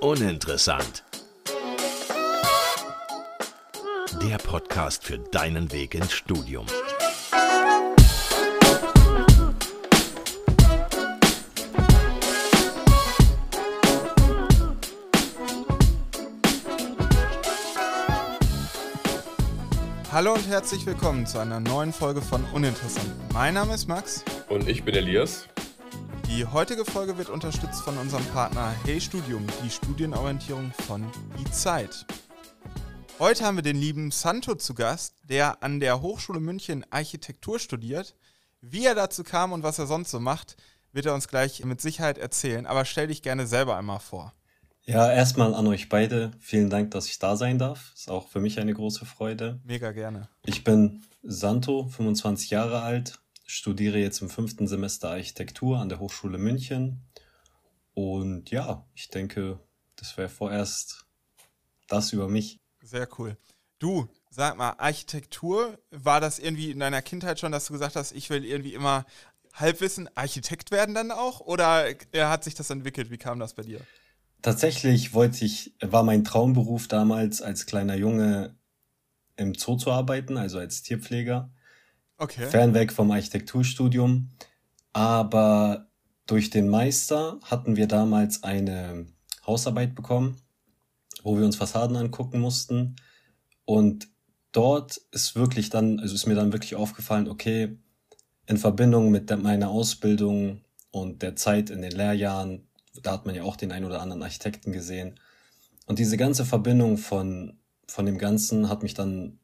Uninteressant. Der Podcast für deinen Weg ins Studium. Hallo und herzlich willkommen zu einer neuen Folge von Uninteressant. Mein Name ist Max. Und ich bin Elias. Die heutige Folge wird unterstützt von unserem Partner Hey Studium, die Studienorientierung von Die Zeit. Heute haben wir den lieben Santo zu Gast, der an der Hochschule München Architektur studiert. Wie er dazu kam und was er sonst so macht, wird er uns gleich mit Sicherheit erzählen. Aber stell dich gerne selber einmal vor. Ja, erstmal an euch beide. Vielen Dank, dass ich da sein darf. Ist auch für mich eine große Freude. Mega gerne. Ich bin Santo, 25 Jahre alt, studiere jetzt im fünften Semester Architektur an der Hochschule München. Und ja, ich denke, das wäre vorerst das über mich. Sehr cool. Du, sag mal, Architektur, war das irgendwie in deiner Kindheit schon, dass du gesagt hast, ich will irgendwie immer Halbwissen Architekt werden dann auch? Oder hat sich das entwickelt? Wie kam das bei dir? Tatsächlich wollte ich, war mein Traumberuf damals als kleiner Junge im Zoo zu arbeiten, also als Tierpfleger. Okay. Fernweg vom Architekturstudium. Aber durch den Meister hatten wir damals eine Hausarbeit bekommen, wo wir uns Fassaden angucken mussten. Und dort ist wirklich dann, also ist mir dann wirklich aufgefallen, okay, in Verbindung mit der, meiner Ausbildung und der Zeit in den Lehrjahren da hat man ja auch den ein oder anderen Architekten gesehen. Und diese ganze Verbindung von, von dem Ganzen hat mich dann,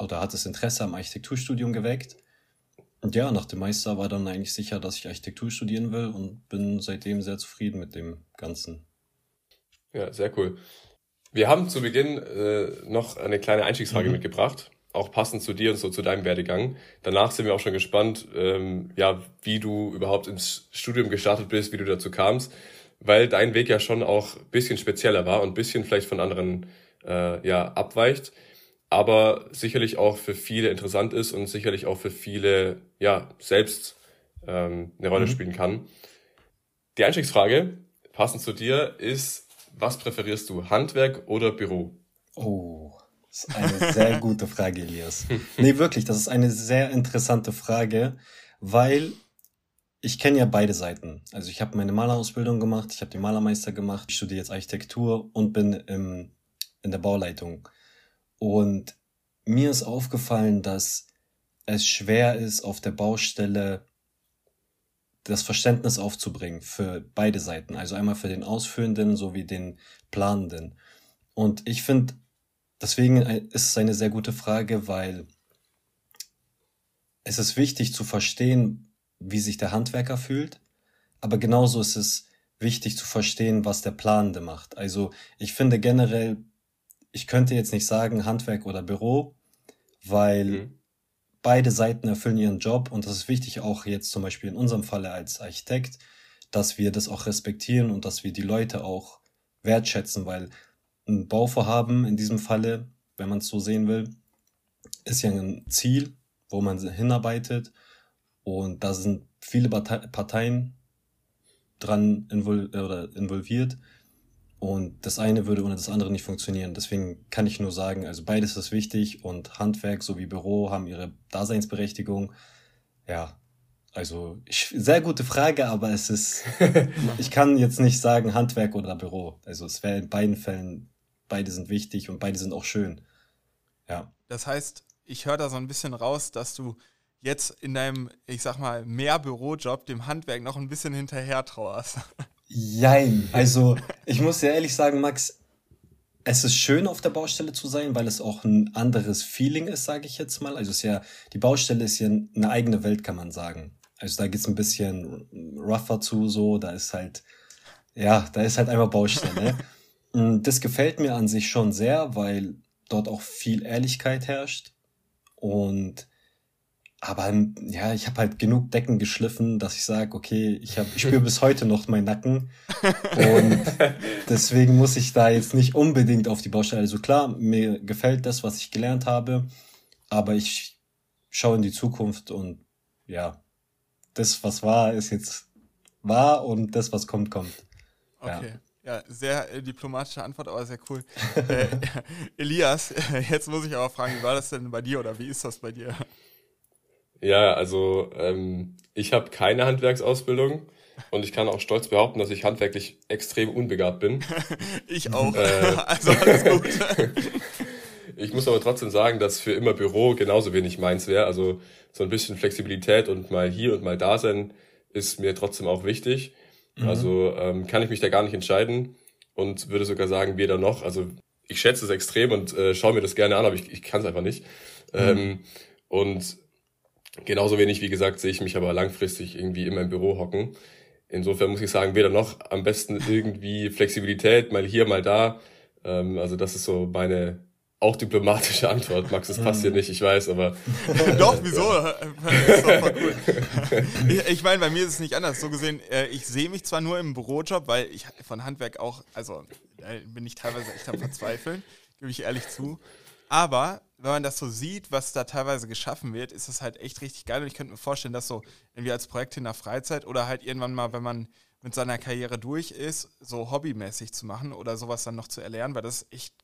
oder hat das Interesse am Architekturstudium geweckt. Und ja, nach dem Meister war dann eigentlich sicher, dass ich Architektur studieren will und bin seitdem sehr zufrieden mit dem Ganzen. Ja, sehr cool. Wir haben zu Beginn äh, noch eine kleine Einstiegsfrage mhm. mitgebracht, auch passend zu dir und so zu deinem Werdegang. Danach sind wir auch schon gespannt, ähm, ja, wie du überhaupt ins Studium gestartet bist, wie du dazu kamst weil dein Weg ja schon auch bisschen spezieller war und bisschen vielleicht von anderen äh, ja abweicht, aber sicherlich auch für viele interessant ist und sicherlich auch für viele ja selbst ähm, eine Rolle mhm. spielen kann. Die Einstiegsfrage, passend zu dir, ist, was präferierst du, Handwerk oder Büro? Oh, das ist eine sehr gute Frage, Elias. Nee, wirklich, das ist eine sehr interessante Frage, weil ich kenne ja beide Seiten. Also ich habe meine Malerausbildung gemacht, ich habe den Malermeister gemacht, ich studiere jetzt Architektur und bin im, in der Bauleitung. Und mir ist aufgefallen, dass es schwer ist, auf der Baustelle das Verständnis aufzubringen für beide Seiten. Also einmal für den Ausführenden sowie den Planenden. Und ich finde, deswegen ist es eine sehr gute Frage, weil es ist wichtig zu verstehen, wie sich der Handwerker fühlt, aber genauso ist es wichtig zu verstehen, was der Planende macht. Also ich finde generell, ich könnte jetzt nicht sagen Handwerk oder Büro, weil mhm. beide Seiten erfüllen ihren Job und das ist wichtig auch jetzt zum Beispiel in unserem Falle als Architekt, dass wir das auch respektieren und dass wir die Leute auch wertschätzen, weil ein Bauvorhaben in diesem Falle, wenn man es so sehen will, ist ja ein Ziel, wo man hinarbeitet und da sind viele Parteien dran invol oder involviert. Und das eine würde ohne das andere nicht funktionieren. Deswegen kann ich nur sagen, also beides ist wichtig und Handwerk sowie Büro haben ihre Daseinsberechtigung. Ja, also ich, sehr gute Frage, aber es ist, ich kann jetzt nicht sagen Handwerk oder Büro. Also es wäre in beiden Fällen, beide sind wichtig und beide sind auch schön. Ja. Das heißt, ich höre da so ein bisschen raus, dass du jetzt in deinem, ich sag mal, mehr Bürojob dem Handwerk noch ein bisschen hinterher trauerst. Jein. Also, ich muss dir ehrlich sagen, Max, es ist schön auf der Baustelle zu sein, weil es auch ein anderes Feeling ist, sage ich jetzt mal. Also es ist ja, die Baustelle ist ja eine eigene Welt, kann man sagen. Also da geht's ein bisschen rougher zu, so, da ist halt, ja, da ist halt einfach Baustelle. das gefällt mir an sich schon sehr, weil dort auch viel Ehrlichkeit herrscht. Und aber ja, ich habe halt genug Decken geschliffen, dass ich sage, okay, ich, hab, ich spüre bis heute noch meinen Nacken. Und deswegen muss ich da jetzt nicht unbedingt auf die Baustelle. Also klar, mir gefällt das, was ich gelernt habe, aber ich schaue in die Zukunft und ja, das, was war, ist jetzt wahr und das, was kommt, kommt. Okay. Ja, ja sehr äh, diplomatische Antwort, aber sehr cool. äh, Elias, jetzt muss ich aber fragen, wie war das denn bei dir oder wie ist das bei dir? Ja, also ähm, ich habe keine Handwerksausbildung und ich kann auch stolz behaupten, dass ich handwerklich extrem unbegabt bin. ich auch. Äh, also alles gut. ich muss aber trotzdem sagen, dass für immer Büro genauso wenig meins wäre. Also so ein bisschen Flexibilität und mal hier und mal da sein ist mir trotzdem auch wichtig. Mhm. Also ähm, kann ich mich da gar nicht entscheiden und würde sogar sagen, weder noch. Also ich schätze es extrem und äh, schaue mir das gerne an, aber ich, ich kann es einfach nicht. Mhm. Ähm, und genauso wenig, wie gesagt, sehe ich mich aber langfristig irgendwie in meinem Büro hocken. Insofern muss ich sagen, weder noch am besten irgendwie Flexibilität, mal hier, mal da. Ähm, also das ist so meine auch diplomatische Antwort. Max, das passt hier nicht, ich weiß, aber. doch, wieso? Das ist doch voll cool. Ich meine, bei mir ist es nicht anders. So gesehen, äh, ich sehe mich zwar nur im Bürojob, weil ich von Handwerk auch, also bin ich teilweise echt am Verzweifeln, gebe ich ehrlich zu. Aber wenn man das so sieht, was da teilweise geschaffen wird, ist das halt echt richtig geil. Und ich könnte mir vorstellen, dass so irgendwie als Projekt in der Freizeit oder halt irgendwann mal, wenn man mit seiner Karriere durch ist, so hobbymäßig zu machen oder sowas dann noch zu erlernen, weil das ist echt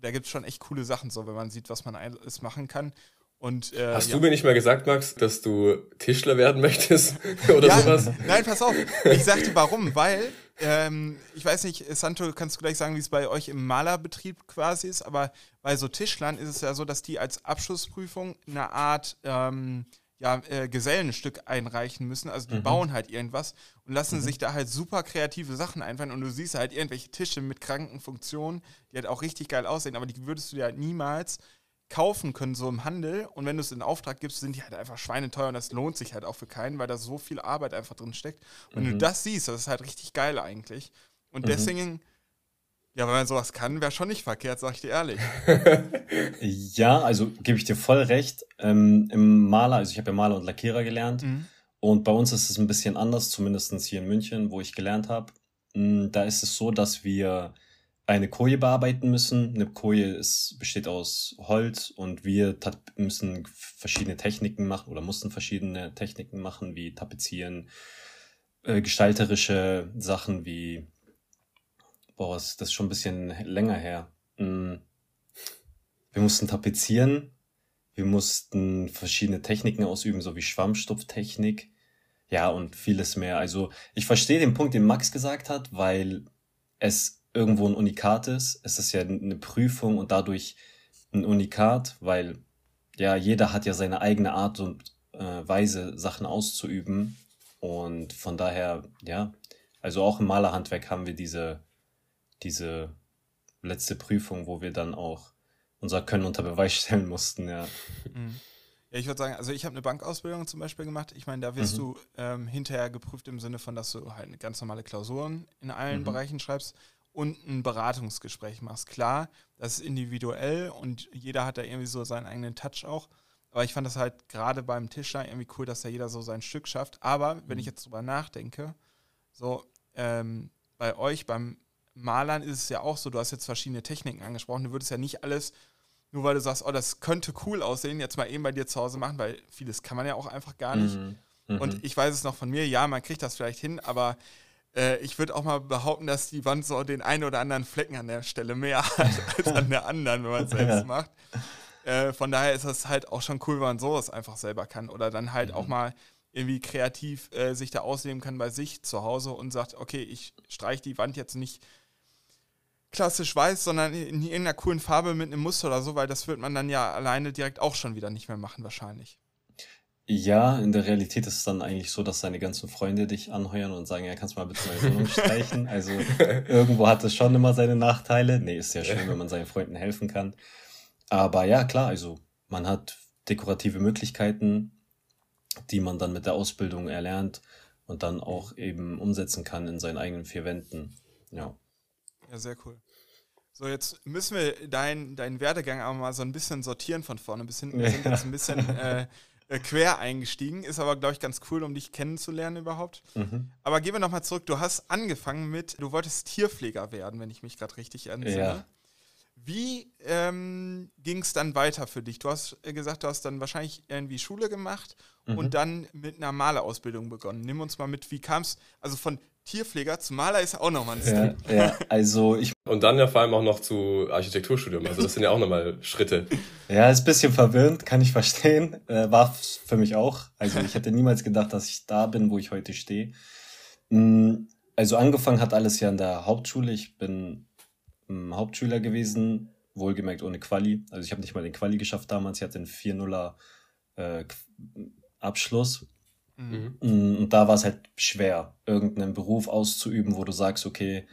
da gibt es schon echt coole Sachen, so wenn man sieht, was man alles machen kann. Und, äh, Hast ja. du mir nicht mal gesagt, Max, dass du Tischler werden möchtest oder ja, sowas? Nein, pass auf. Ich sagte warum, weil ähm, ich weiß nicht, Santo, kannst du gleich sagen, wie es bei euch im Malerbetrieb quasi ist, aber bei so Tischlern ist es ja so, dass die als Abschlussprüfung eine Art ähm, ja, äh, Gesellenstück einreichen müssen. Also die mhm. bauen halt irgendwas und lassen mhm. sich da halt super kreative Sachen einfallen und du siehst halt irgendwelche Tische mit kranken Funktionen, die halt auch richtig geil aussehen, aber die würdest du dir halt niemals kaufen können, so im Handel. Und wenn du es in Auftrag gibst, sind die halt einfach schweineteuer und das lohnt sich halt auch für keinen, weil da so viel Arbeit einfach drin steckt. Und mhm. wenn du das siehst, das ist halt richtig geil eigentlich. Und mhm. deswegen ja, wenn man sowas kann, wäre schon nicht verkehrt, sag ich dir ehrlich. ja, also gebe ich dir voll recht. Ähm, Im Maler, also ich habe ja Maler und Lackierer gelernt. Mhm. Und bei uns ist es ein bisschen anders, zumindest hier in München, wo ich gelernt habe. Mm, da ist es so, dass wir eine Koje bearbeiten müssen. Eine Koje ist, besteht aus Holz und wir müssen verschiedene Techniken machen oder mussten verschiedene Techniken machen, wie Tapezieren, äh, gestalterische Sachen wie boah, das ist schon ein bisschen länger her. Mm. Wir mussten tapezieren, wir mussten verschiedene Techniken ausüben, so wie Schwammstopftechnik, ja, und vieles mehr. Also ich verstehe den Punkt, den Max gesagt hat, weil es irgendwo ein Unikat ist. Es ist ja eine Prüfung und dadurch ein Unikat, weil ja, jeder hat ja seine eigene Art und äh, Weise, Sachen auszuüben. Und von daher, ja, also auch im Malerhandwerk haben wir diese diese letzte Prüfung, wo wir dann auch unser Können unter Beweis stellen mussten, ja. Mhm. Ja, ich würde sagen, also ich habe eine Bankausbildung zum Beispiel gemacht. Ich meine, da wirst mhm. du ähm, hinterher geprüft im Sinne von, dass du halt ganz normale Klausuren in allen mhm. Bereichen schreibst und ein Beratungsgespräch machst. Klar, das ist individuell und jeder hat da irgendwie so seinen eigenen Touch auch. Aber ich fand das halt gerade beim Tischler irgendwie cool, dass da jeder so sein Stück schafft. Aber wenn ich mhm. jetzt drüber nachdenke, so ähm, bei euch beim Malern ist es ja auch so, du hast jetzt verschiedene Techniken angesprochen, du würdest ja nicht alles, nur weil du sagst, oh, das könnte cool aussehen, jetzt mal eben bei dir zu Hause machen, weil vieles kann man ja auch einfach gar nicht. Mhm. Mhm. Und ich weiß es noch von mir, ja, man kriegt das vielleicht hin, aber äh, ich würde auch mal behaupten, dass die Wand so den einen oder anderen Flecken an der Stelle mehr hat als an der anderen, wenn man es selbst macht. Äh, von daher ist das halt auch schon cool, wenn man sowas einfach selber kann. Oder dann halt mhm. auch mal irgendwie kreativ äh, sich da ausleben kann bei sich zu Hause und sagt, okay, ich streiche die Wand jetzt nicht klassisch weiß, sondern in irgendeiner coolen Farbe mit einem Muster oder so, weil das wird man dann ja alleine direkt auch schon wieder nicht mehr machen, wahrscheinlich. Ja, in der Realität ist es dann eigentlich so, dass deine ganzen Freunde dich anheuern und sagen, ja, kannst du mal bitte meine Wohnung streichen. Also irgendwo hat es schon immer seine Nachteile. Nee, ist ja schön, wenn man seinen Freunden helfen kann. Aber ja, klar, also man hat dekorative Möglichkeiten, die man dann mit der Ausbildung erlernt und dann auch eben umsetzen kann in seinen eigenen vier Wänden. Ja. Ja, sehr cool. So, jetzt müssen wir deinen dein Werdegang aber mal so ein bisschen sortieren von vorne bis hinten. Wir sind jetzt ein bisschen äh, äh, quer eingestiegen, ist aber, glaube ich, ganz cool, um dich kennenzulernen überhaupt. Mhm. Aber gehen wir nochmal zurück. Du hast angefangen mit, du wolltest Tierpfleger werden, wenn ich mich gerade richtig entsinne. Ja. Wie ähm, ging es dann weiter für dich? Du hast äh, gesagt, du hast dann wahrscheinlich irgendwie Schule gemacht mhm. und dann mit einer Malerausbildung begonnen. Nimm uns mal mit, wie kam es, also von Tierpfleger zu Maler ist auch nochmal ein Ja, Step. ja, also ich, Und dann ja vor allem auch noch zu Architekturstudium. Also das sind ja auch nochmal Schritte. ja, ist ein bisschen verwirrend, kann ich verstehen. Äh, war für mich auch. Also ich hätte niemals gedacht, dass ich da bin, wo ich heute stehe. Mm, Also angefangen hat alles ja in der Hauptschule. Ich bin mm, Hauptschüler gewesen, wohlgemerkt ohne Quali. Also ich habe nicht mal den Quali geschafft damals. Ich hatte einen 4-0er äh, Abschluss. Mhm. Mm, Und da war es halt schwer, irgendeinen Beruf auszuüben, wo du sagst, okay,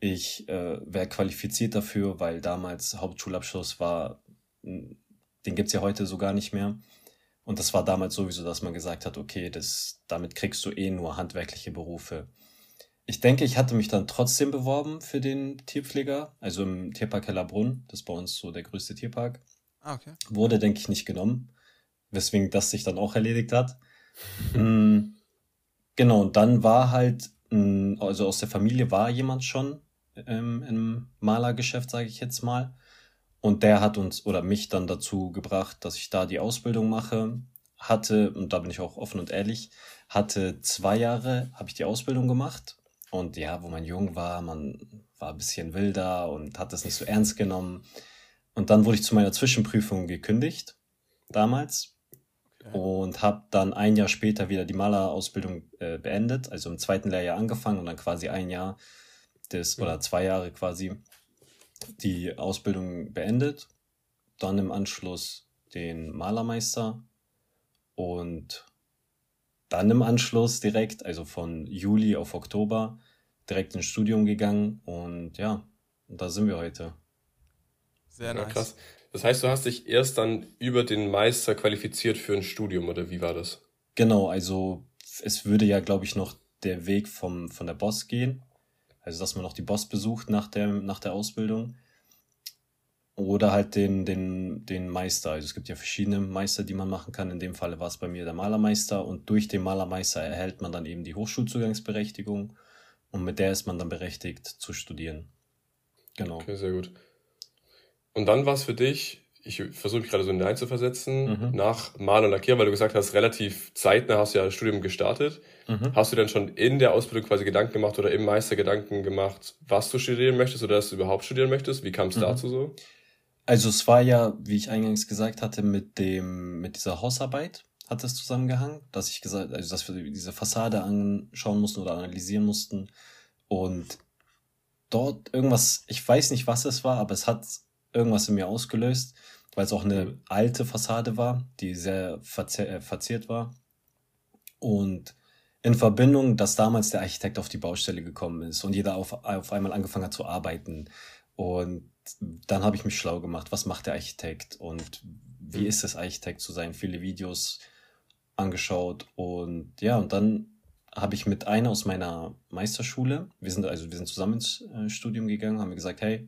ich äh, wäre qualifiziert dafür, weil damals Hauptschulabschluss war, den gibt's ja heute so gar nicht mehr. Und das war damals sowieso, dass man gesagt hat, okay, das, damit kriegst du eh nur handwerkliche Berufe. Ich denke, ich hatte mich dann trotzdem beworben für den Tierpfleger, also im Tierpark Hellerbrunn. Das ist bei uns so der größte Tierpark. Ah, okay. Wurde, denke ich, nicht genommen, weswegen das sich dann auch erledigt hat. Mm, genau, und dann war halt, mm, also aus der Familie war jemand schon ähm, im Malergeschäft, sage ich jetzt mal. Und der hat uns oder mich dann dazu gebracht, dass ich da die Ausbildung mache. Hatte, und da bin ich auch offen und ehrlich, hatte zwei Jahre, habe ich die Ausbildung gemacht. Und ja, wo man jung war, man war ein bisschen wilder und hat das nicht so ernst genommen. Und dann wurde ich zu meiner Zwischenprüfung gekündigt, damals. Und habe dann ein Jahr später wieder die Malerausbildung äh, beendet, also im zweiten Lehrjahr angefangen und dann quasi ein Jahr des, oder zwei Jahre quasi die Ausbildung beendet. Dann im Anschluss den Malermeister und dann im Anschluss direkt, also von Juli auf Oktober, direkt ins Studium gegangen und ja, da sind wir heute. Sehr Ja, nice. krass. Das heißt, du hast dich erst dann über den Meister qualifiziert für ein Studium, oder wie war das? Genau, also es würde ja, glaube ich, noch der Weg vom, von der Boss gehen. Also, dass man noch die Boss besucht nach der, nach der Ausbildung. Oder halt den, den, den Meister. Also es gibt ja verschiedene Meister, die man machen kann. In dem Falle war es bei mir der Malermeister. Und durch den Malermeister erhält man dann eben die Hochschulzugangsberechtigung. Und mit der ist man dann berechtigt zu studieren. Genau. Okay, sehr gut. Und dann war es für dich, ich versuche mich gerade so hineinzuversetzen, Mhm. nach Mal und Lackierer, weil du gesagt hast, relativ zeitnah hast du ja das Studium gestartet. Mhm. Hast du denn schon in der Ausbildung quasi Gedanken gemacht oder im Meister Gedanken gemacht, was du studieren möchtest oder dass du überhaupt studieren möchtest? Wie kam es Mhm. dazu so? Also es war ja, wie ich eingangs gesagt hatte, mit dem, mit dieser Hausarbeit hat es zusammengehangen, dass ich gesagt, also dass wir diese Fassade anschauen mussten oder analysieren mussten und dort irgendwas, ich weiß nicht, was es war, aber es hat irgendwas in mir ausgelöst, weil es auch eine alte Fassade war, die sehr verze äh, verziert war und in Verbindung, dass damals der Architekt auf die Baustelle gekommen ist und jeder auf, auf einmal angefangen hat zu arbeiten und dann habe ich mich schlau gemacht, was macht der Architekt und wie Mhm. ist es, Architekt zu sein? Viele Videos angeschaut und ja, und dann habe ich mit einer aus meiner Meisterschule, wir sind also wir sind zusammen ins äh, Studium gegangen, haben wir gesagt, hey,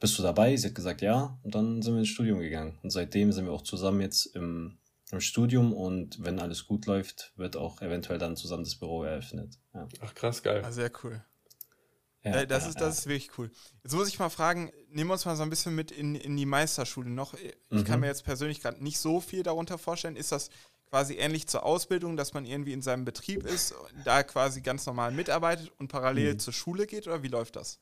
bist du dabei? Sie hat gesagt, ja, und dann sind wir ins Studium gegangen und seitdem sind wir auch zusammen jetzt im, im Studium und wenn alles gut läuft, wird auch eventuell dann zusammen das Büro eröffnet. Ja, Ach krass, geil. Ah, sehr cool. ja, das, ja, ist, das ist wirklich cool. Jetzt muss ich mal fragen, nehmen wir uns mal so ein bisschen mit in, in die Meisterschule noch. Ich kann Mhm. mir jetzt persönlich gerade nicht so viel darunter vorstellen. Ist das quasi ähnlich zur Ausbildung, dass man irgendwie in seinem Betrieb ist, da quasi ganz normal mitarbeitet und parallel Mhm. zur Schule geht oder wie läuft das?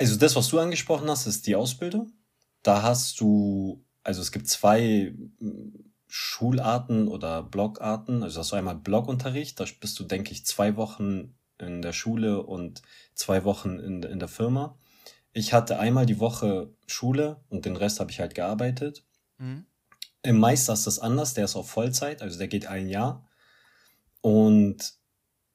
Also das, was du angesprochen hast, ist die Ausbildung. Da hast du, also es gibt zwei mm, Schularten oder Blockarten. Also hast du einmal Blockunterricht, da bist du, denke ich, zwei Wochen in der Schule und zwei Wochen in, in der Firma. Ich hatte einmal die Woche Schule und den Rest habe ich halt gearbeitet. Mhm. Im Meister ist das anders, der ist auf Vollzeit, also der geht ein Jahr. Und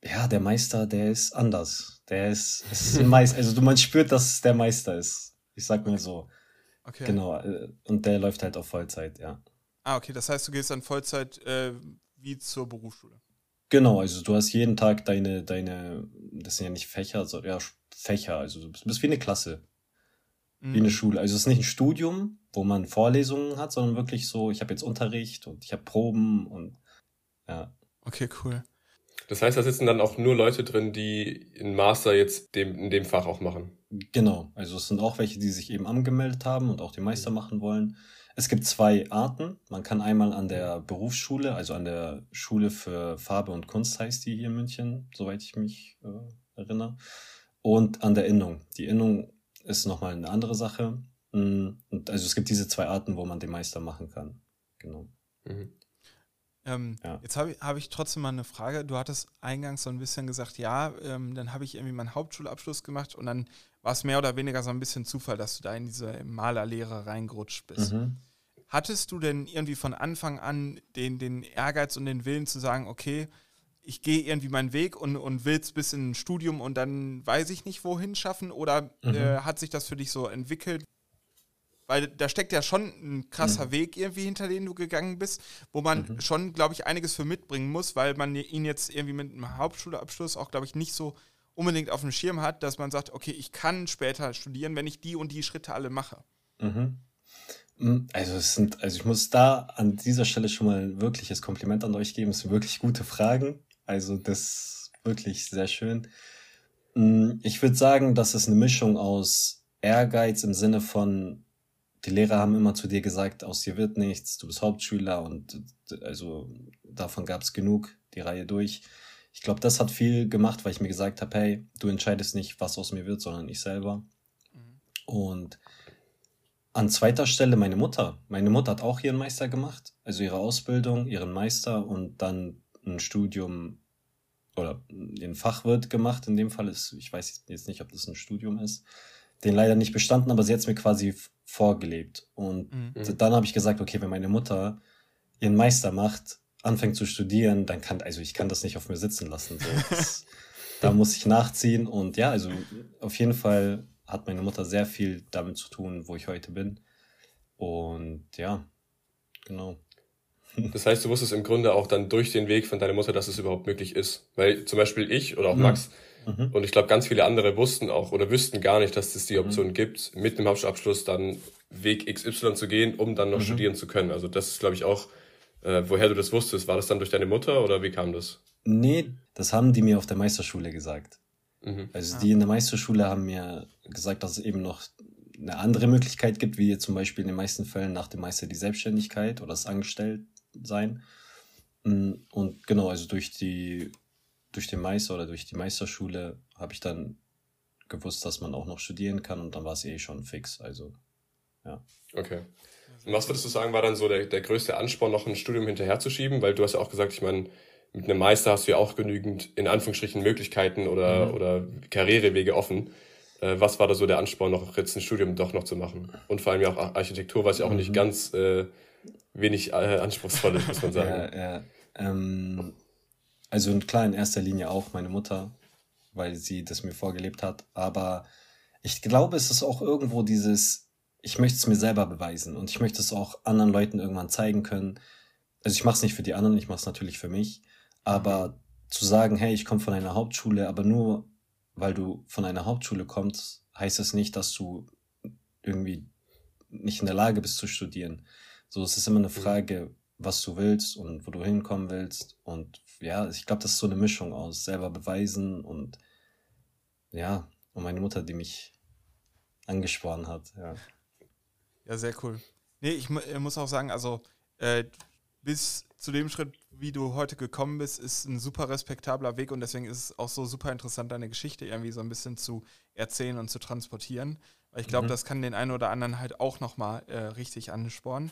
ja, der Meister, der ist anders. Der ist, ist ein Meister, also du, man spürt, dass es der Meister ist. Ich sag mal so. Okay. Genau. äh, Und der läuft halt auf Vollzeit, ja. Ah, okay. Das heißt, du gehst dann Vollzeit äh, wie zur Berufsschule. Genau, also du hast jeden Tag deine, deine, das sind ja nicht Fächer, sondern ja, Fächer, also du bist, wie eine Klasse, wie Mhm. eine Schule. Also es ist nicht ein Studium, wo man Vorlesungen hat, sondern wirklich so, ich habe jetzt Unterricht und ich habe Proben und ja. Okay, cool. Das heißt, da sitzen dann auch nur Leute drin, die einen Master jetzt dem, in dem Fach auch machen. Genau, also es sind auch welche, die sich eben angemeldet haben und auch den Meister machen wollen. Es gibt zwei Arten. Man kann einmal an der Berufsschule, also an der Schule für Farbe und Kunst heißt die hier in München, soweit ich mich äh, erinnere. Und an der Innung. Die Innung ist nochmal eine andere Sache. Mm, und also es gibt diese zwei Arten, wo man den Meister machen kann. Genau. Mhm. Ähm, ja. Jetzt habe ich, hab ich trotzdem mal eine Frage. Du hattest eingangs so ein bisschen gesagt, ja, ähm, dann habe ich irgendwie meinen Hauptschulabschluss gemacht und dann war es mehr oder weniger so ein bisschen Zufall, dass du da in diese Malerlehre reingerutscht bist. Mhm. Hattest du denn irgendwie von Anfang an den, den Ehrgeiz und den Willen zu sagen, okay, ich gehe irgendwie meinen Weg und, und will es bis in ein Studium und dann weiß ich nicht, wohin schaffen? Oder mhm. äh, hat sich das für dich so entwickelt, weil da steckt ja schon ein krasser mhm. Weg irgendwie hinter den du gegangen bist, wo man mhm. schon, glaube ich, einiges für mitbringen muss, weil man ihn jetzt irgendwie mit einem Hauptschulabschluss auch, glaube ich, nicht so unbedingt auf dem Schirm hat, dass man sagt, okay, ich kann später studieren, wenn ich die und die Schritte alle mache. Mhm. Mm, also es sind, also ich muss da an dieser Stelle schon mal ein wirkliches Kompliment an euch geben. Es sind wirklich gute Fragen. Also das ist wirklich sehr schön. Mm, ich würde sagen, dass es eine Mischung aus Ehrgeiz im Sinne von die Lehrer haben immer zu dir gesagt, aus dir wird nichts, du bist Hauptschüler und also davon gab es genug, die Reihe durch. Ich glaube, das hat viel gemacht, weil ich mir gesagt habe, hey, du entscheidest nicht, was aus mir wird, sondern ich selber. Mhm. Und an zweiter Stelle meine Mutter. Meine Mutter hat auch ihren Meister gemacht, also ihre Ausbildung, ihren Meister und dann ein Studium oder den Fachwirt gemacht. In dem Fall ist, ich weiß jetzt nicht, ob das ein Studium ist, den leider nicht bestanden, aber sie hat es mir quasi vorgelebt. Und mhm. dann habe ich gesagt, okay, wenn meine Mutter ihren Meister macht, anfängt zu studieren, dann kann, also ich kann das nicht auf mir sitzen lassen. So. Das, da muss ich nachziehen. Und ja, also auf jeden Fall hat meine Mutter sehr viel damit zu tun, wo ich heute bin. Und ja, genau. Das heißt, du wusstest im Grunde auch dann durch den Weg von deiner Mutter, dass es überhaupt möglich ist. Weil zum Beispiel ich oder auch Max, mhm Mhm. Und ich glaube, ganz viele andere wussten auch oder wüssten gar nicht, dass es die Option mhm. gibt, mit einem Hauptschulabschluss dann Weg XY zu gehen, um dann noch mhm. studieren zu können. Also das ist, glaube ich, auch, äh, woher du das wusstest. War das dann durch deine Mutter oder wie kam das? Nee, das haben die mir auf der Meisterschule gesagt. Mhm. Also die in der Meisterschule haben mir gesagt, dass es eben noch eine andere Möglichkeit gibt, wie zum Beispiel in den meisten Fällen nach dem Meister die Selbstständigkeit oder das Angestelltsein. Mm, und genau, also durch die durch den Meister oder durch die Meisterschule habe ich dann gewusst, dass man auch noch studieren kann und dann war es eh schon fix. Also, ja. Okay. Und was würdest du sagen, war dann so der, der größte Ansporn, noch ein Studium hinterherzuschieben? Weil du hast ja auch gesagt, ich meine, mit einem Meister hast du ja auch genügend, in Anführungsstrichen, Möglichkeiten oder, mhm. oder Karrierewege offen. Äh, was war da so der Ansporn, noch jetzt ein Studium doch noch zu machen? Und vor allem ja auch Architektur, was ja auch mhm. nicht ganz äh, wenig äh, anspruchsvoll ist, muss man sagen. Ja, ja. Ähm, also klar in erster Linie auch meine Mutter, weil sie das mir vorgelebt hat. Aber ich glaube, es ist auch irgendwo dieses, ich möchte es mir selber beweisen und ich möchte es auch anderen Leuten irgendwann zeigen können. Also ich mache es nicht für die anderen, ich mache es natürlich für mich. Aber zu sagen, hey, ich komme von einer Hauptschule, aber nur weil du von einer Hauptschule kommst, heißt es nicht, dass du irgendwie nicht in der Lage bist zu studieren. So, es ist immer eine mhm. Frage, was du willst und wo du hinkommen willst. Und ja, ich glaube, das ist so eine Mischung aus selber beweisen und ja, und meine Mutter, die mich angesporen hat, ja. Ja, sehr cool. Nee, ich muss auch sagen, also äh, bis zu dem Schritt, wie du heute gekommen bist, ist ein super respektabler Weg und deswegen ist es auch so super interessant, deine Geschichte irgendwie so ein bisschen zu erzählen und zu transportieren. Weil ich glaube, mhm. das kann den einen oder anderen halt auch nochmal äh, richtig anspornen.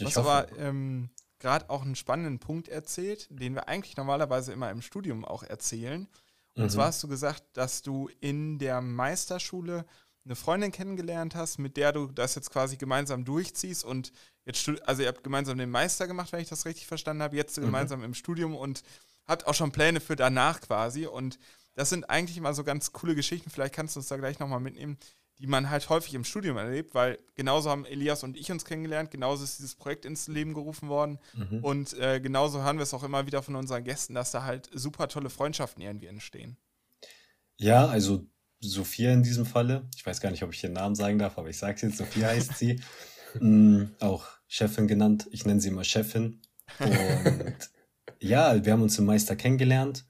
Was aber ähm, gerade auch einen spannenden Punkt erzählt, den wir eigentlich normalerweise immer im Studium auch erzählen. Und mhm. zwar hast du gesagt, dass du in der Meisterschule eine Freundin kennengelernt hast, mit der du das jetzt quasi gemeinsam durchziehst und jetzt, also ihr habt gemeinsam den Meister gemacht, wenn ich das richtig verstanden habe, jetzt mhm. gemeinsam im Studium und habt auch schon Pläne für danach quasi und das sind eigentlich immer so ganz coole Geschichten, vielleicht kannst du uns da gleich nochmal mitnehmen, die man halt häufig im Studium erlebt, weil genauso haben Elias und ich uns kennengelernt, genauso ist dieses Projekt ins Leben gerufen worden. Mhm. und äh, genauso hören wir es auch immer wieder von unseren Gästen, dass da halt super tolle Freundschaften irgendwie entstehen. Ja, also Sophia in diesem Falle, ich weiß gar nicht, ob ich ihren Namen sagen darf, aber ich sage es jetzt, Sophia heißt sie, mhm, auch Chefin genannt, ich nenne sie immer Chefin. Und ja, wir haben uns im Meister kennengelernt,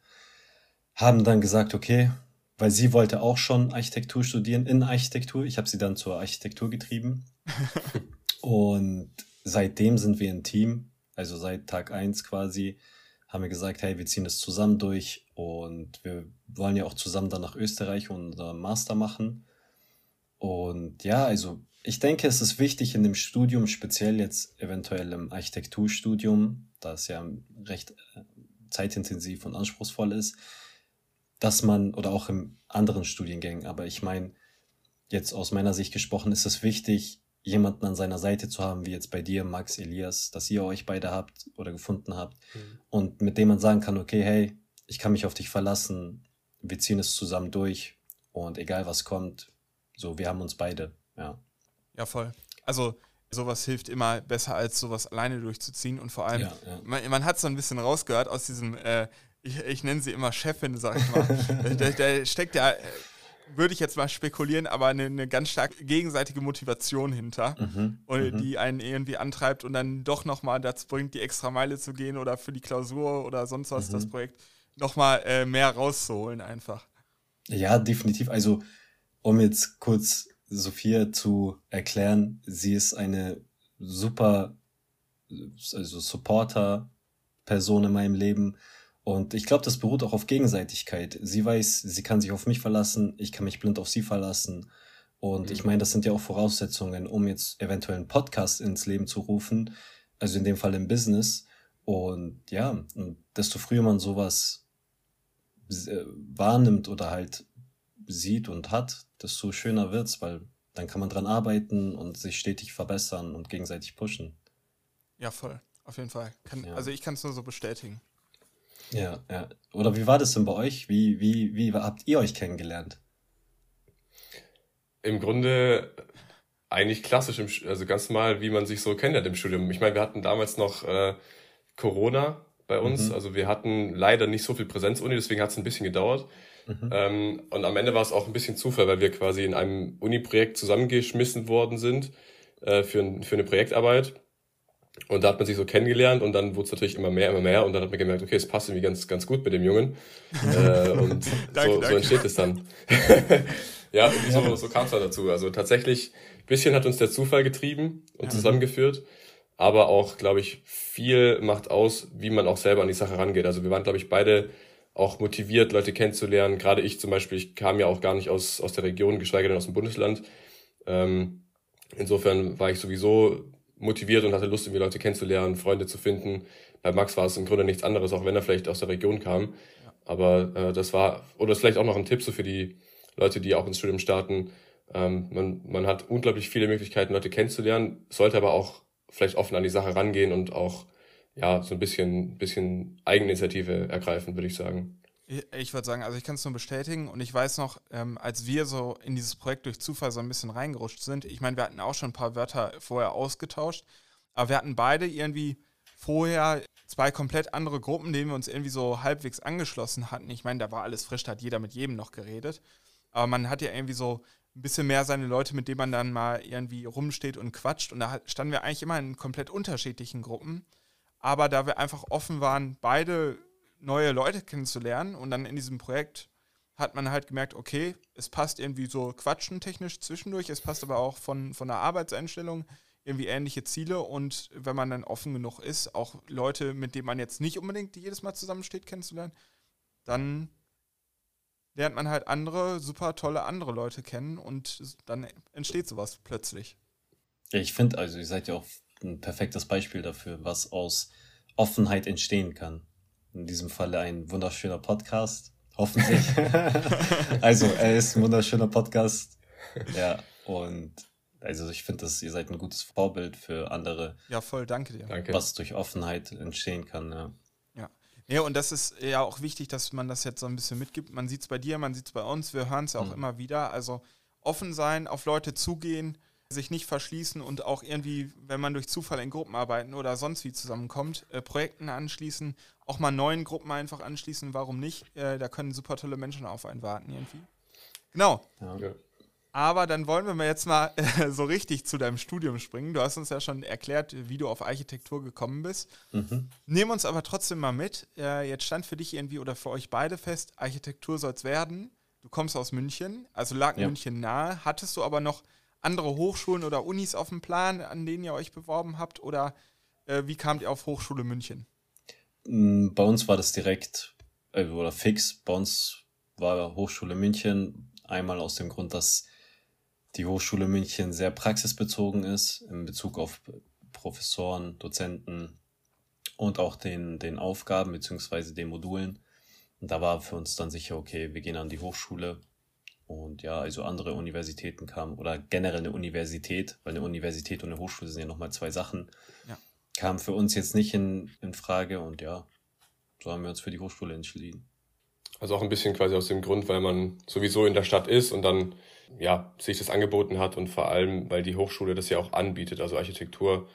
haben dann gesagt, okay, weil sie wollte auch schon Architektur studieren, in Architektur. Ich habe sie dann zur Architektur getrieben. und seitdem sind wir ein Team. Also seit Tag eins quasi haben wir gesagt, hey, wir ziehen das zusammen durch und wir wollen ja auch zusammen dann nach Österreich unser Master machen. Und ja, also ich denke, es ist wichtig in dem Studium, speziell jetzt eventuell im Architekturstudium, da es ja recht äh, zeitintensiv und anspruchsvoll ist, dass man, oder auch in anderen Studiengängen, aber ich meine, jetzt aus meiner Sicht gesprochen, ist es wichtig, jemanden an seiner Seite zu haben, wie jetzt bei dir, Max, Elias, dass ihr euch beide habt oder gefunden habt mhm. und mit dem man sagen kann, okay, hey, ich kann mich auf dich verlassen, wir ziehen es zusammen durch und egal was kommt, so, wir haben uns beide, ja. Ja, voll. Also, sowas hilft immer besser, als sowas alleine durchzuziehen und vor allem, ja, ja. man, man hat so ein bisschen rausgehört aus diesem, äh, ich, ich nenne sie immer Chefin, sag ich mal, da, da steckt ja würde ich jetzt mal spekulieren, aber eine, eine ganz stark gegenseitige Motivation hinter, mhm, und mhm. die einen irgendwie antreibt und dann doch nochmal dazu bringt, die extra Meile zu gehen oder für die Klausur oder sonst was mhm. das Projekt nochmal äh, mehr rauszuholen einfach. Ja, definitiv. Also, um jetzt kurz Sophia zu erklären, sie ist eine super, also Supporter-Person in meinem Leben und ich glaube, das beruht auch auf Gegenseitigkeit. Sie weiß, sie kann sich auf mich verlassen, ich kann mich blind auf sie verlassen. Und mhm. ich meine, das sind ja auch Voraussetzungen, um jetzt eventuell einen Podcast ins Leben zu rufen, also in dem Fall im Business. Und ja, desto früher man sowas äh, wahrnimmt oder halt sieht und hat, desto schöner wird's, weil dann kann man dran arbeiten und sich stetig verbessern und gegenseitig pushen. Ja, voll. Auf jeden Fall. Kann, ja. Also ich kann es nur so bestätigen. Ja, ja. Oder wie war das denn bei euch? Wie, wie, wie habt ihr euch kennengelernt? Im Grunde eigentlich klassisch, im, also ganz normal, wie man sich so kennenlernt im Studium. Ich meine, wir hatten damals noch äh, Corona bei uns, mhm. also wir hatten leider nicht so viel Präsenzuni, deswegen hat es ein bisschen gedauert. Mhm. Ähm, und am Ende war es auch ein bisschen Zufall, weil wir quasi in einem Uni-Projekt zusammengeschmissen worden sind äh, für, für eine Projektarbeit. Und da hat man sich so kennengelernt und dann wurde es natürlich immer mehr, immer mehr und dann hat man gemerkt, okay, es passt irgendwie ganz, ganz gut mit dem Jungen. äh, und danke, so, danke. so entsteht es dann. ja, so, so kam es dann dazu. Also tatsächlich, ein bisschen hat uns der Zufall getrieben und ja. zusammengeführt, aber auch, glaube ich, viel macht aus, wie man auch selber an die Sache rangeht. Also wir waren, glaube ich, beide auch motiviert, Leute kennenzulernen. Gerade ich zum Beispiel, ich kam ja auch gar nicht aus, aus der Region, geschweige denn aus dem Bundesland. Ähm, insofern war ich sowieso motiviert und hatte Lust, irgendwie Leute kennenzulernen, Freunde zu finden. Bei Max war es im Grunde nichts anderes, auch wenn er vielleicht aus der Region kam. Aber äh, das war, oder ist vielleicht auch noch ein Tipp so für die Leute, die auch ins Studium starten. Ähm, man, man hat unglaublich viele Möglichkeiten, Leute kennenzulernen, sollte aber auch vielleicht offen an die Sache rangehen und auch ja so ein bisschen, bisschen Eigeninitiative ergreifen, würde ich sagen. Ich würde sagen, also ich kann es nur bestätigen und ich weiß noch, ähm, als wir so in dieses Projekt durch Zufall so ein bisschen reingerutscht sind, ich meine, wir hatten auch schon ein paar Wörter vorher ausgetauscht, aber wir hatten beide irgendwie vorher zwei komplett andere Gruppen, denen wir uns irgendwie so halbwegs angeschlossen hatten. Ich meine, da war alles frisch, da hat jeder mit jedem noch geredet, aber man hat ja irgendwie so ein bisschen mehr seine Leute, mit denen man dann mal irgendwie rumsteht und quatscht. Und da standen wir eigentlich immer in komplett unterschiedlichen Gruppen, aber da wir einfach offen waren, beide neue Leute kennenzulernen. Und dann in diesem Projekt hat man halt gemerkt, okay, es passt irgendwie so quatschentechnisch zwischendurch, es passt aber auch von, von der Arbeitseinstellung irgendwie ähnliche Ziele und wenn man dann offen genug ist, auch Leute, mit denen man jetzt nicht unbedingt jedes Mal zusammensteht, kennenzulernen, dann lernt man halt andere, super tolle andere Leute kennen und dann entsteht sowas plötzlich. Ich finde, also ihr seid ja auch ein perfektes Beispiel dafür, was aus Offenheit entstehen kann in diesem Falle ein wunderschöner Podcast, hoffentlich. also, er ist ein wunderschöner Podcast. Ja, und also ich finde, dass ihr seid ein gutes Vorbild für andere. Ja, voll, danke dir. Danke. Was durch Offenheit entstehen kann, ja. Ja. Ja, und das ist ja auch wichtig, dass man das jetzt so ein bisschen mitgibt. Man sieht es bei dir, man sieht es bei uns, wir hören es ja auch mhm. immer wieder. Also offen sein, auf Leute zugehen, sich nicht verschließen und auch irgendwie, wenn man durch Zufall in Gruppen arbeiten oder sonst wie zusammenkommt, äh, Projekten anschließen, auch mal neuen Gruppen einfach anschließen, warum nicht? Äh, da können super tolle Menschen auf einen warten irgendwie. Genau. Ja. Aber dann wollen wir mal jetzt mal äh, so richtig zu deinem Studium springen. Du hast uns ja schon erklärt, wie du auf Architektur gekommen bist. Mhm. Nehmen uns aber trotzdem mal mit. Äh, jetzt stand für dich irgendwie oder für euch beide fest, Architektur soll es werden. Du kommst aus München, also lag ja. München nahe. Hattest du aber noch andere Hochschulen oder Unis auf dem Plan, an denen ihr euch beworben habt? Oder äh, wie kamt ihr auf Hochschule München? Mm, bei uns war das direkt äh, oder fix. Bei uns war Hochschule München einmal aus dem Grund, dass die Hochschule München sehr praxisbezogen ist in Bezug auf Professoren, Dozenten und auch den, den Aufgaben beziehungsweise den Modulen. Und da war für uns dann sicher, okay, wir gehen an die Hochschule. Und ja, also andere Universitäten kamen oder generell eine Universität, weil eine Universität und eine Hochschule sind ja nochmal zwei Sachen, ja. kam für uns jetzt nicht in, in Frage. Und ja, so haben wir uns für die Hochschule entschieden. Also auch ein bisschen quasi aus dem Grund, weil man sowieso in der Stadt ist und dann ja sich das angeboten hat und vor allem, weil die Hochschule das ja auch anbietet. Also Architektur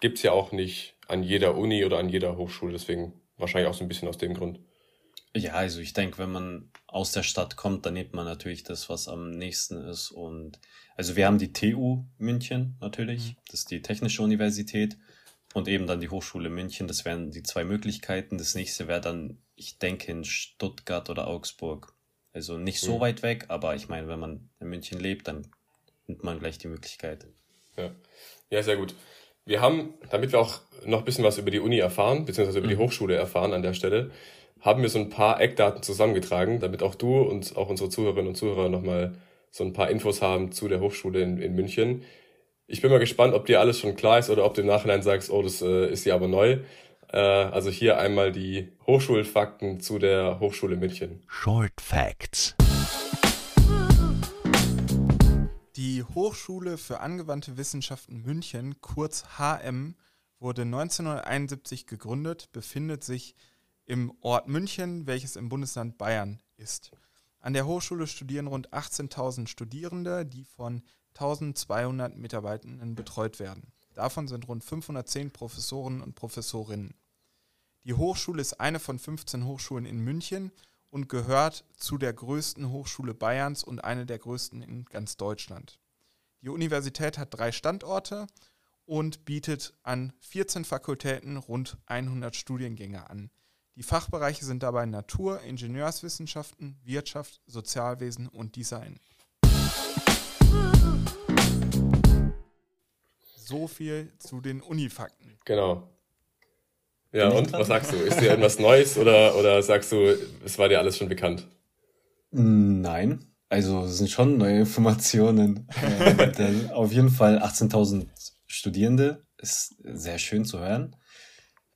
gibt's ja auch nicht an jeder Uni oder an jeder Hochschule, deswegen wahrscheinlich auch so ein bisschen aus dem Grund. Ja, also ich denke, wenn man aus der Stadt kommt, dann nimmt man natürlich das, was am nächsten ist. Und also wir haben die TU München natürlich, mhm. das ist die Technische Universität und eben dann die Hochschule München. Das wären die zwei Möglichkeiten. Das nächste wäre dann, ich denke, in Stuttgart oder Augsburg. Also nicht so mhm. weit weg, aber ich meine, wenn man in München lebt, dann nimmt man gleich die Möglichkeit. Ja, ja sehr gut. Wir haben, damit wir auch noch ein bisschen was über die Uni erfahren, beziehungsweise über mhm. die Hochschule erfahren an der Stelle, haben wir so ein paar Eckdaten zusammengetragen, damit auch du und auch unsere Zuhörerinnen und Zuhörer nochmal so ein paar Infos haben zu der Hochschule in, in München. Ich bin mal gespannt, ob dir alles schon klar ist oder ob du im Nachhinein sagst, oh, das äh, ist ja aber neu. Äh, also hier einmal die Hochschulfakten zu der Hochschule München. Short Facts. Die Hochschule für angewandte Wissenschaften München, kurz HM, wurde 1971 gegründet, befindet sich im Ort München, welches im Bundesland Bayern ist. An der Hochschule studieren rund 18.000 Studierende, die von 1200 Mitarbeitenden betreut werden. Davon sind rund 510 Professoren und Professorinnen. Die Hochschule ist eine von 15 Hochschulen in München und gehört zu der größten Hochschule Bayerns und eine der größten in ganz Deutschland. Die Universität hat drei Standorte und bietet an 14 Fakultäten rund 100 Studiengänge an. Die Fachbereiche sind dabei Natur, Ingenieurswissenschaften, Wirtschaft, Sozialwesen und Design. So viel zu den Unifakten. Genau. Ja, und was sagst du? Ist dir irgendwas Neues oder, oder sagst du, es war dir alles schon bekannt? Nein, also es sind schon neue Informationen. äh, auf jeden Fall 18.000 Studierende ist sehr schön zu hören.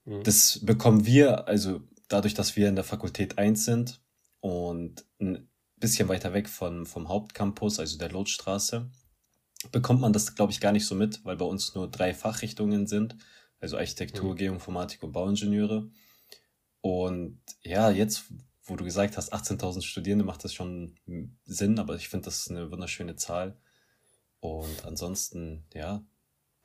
Mhm. Das bekommen wir, also dadurch, dass wir in der Fakultät 1 sind und ein bisschen weiter weg von, vom Hauptcampus, also der Lotstraße, bekommt man das, glaube ich, gar nicht so mit, weil bei uns nur drei Fachrichtungen sind, also Architektur, mhm. Geoinformatik und Bauingenieure. Und ja, jetzt, wo du gesagt hast, 18.000 Studierende, macht das schon Sinn, aber ich finde, das ist eine wunderschöne Zahl. Und ansonsten, ja,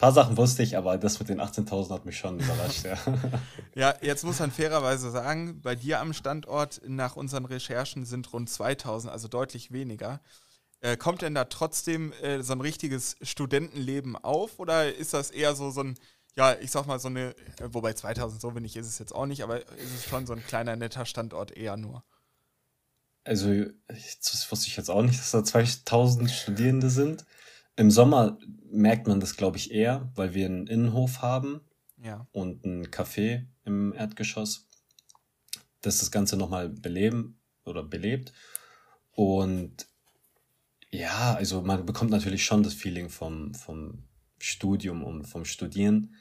paar Sachen wusste ich, aber das mit den 18.000 hat mich schon überrascht, ja. ja, jetzt muss man fairerweise sagen, bei dir am Standort nach unseren Recherchen sind rund 2.000, also deutlich weniger. Äh, kommt denn da trotzdem äh, so ein richtiges Studentenleben auf oder ist das eher so, so ein, ja, ich sag mal so eine, äh, wobei 2000 so wenig ist es jetzt auch nicht, aber ist es schon so ein kleiner netter Standort eher nur? Also, das wusste ich jetzt auch nicht, dass da 2000 Studierende sind. Im Sommer merkt man das, glaube ich, eher, weil wir einen Innenhof haben ja. und ein Café im Erdgeschoss, das das Ganze nochmal beleben oder belebt. Und ja, also man bekommt natürlich schon das Feeling vom, vom Studium und vom Studieren.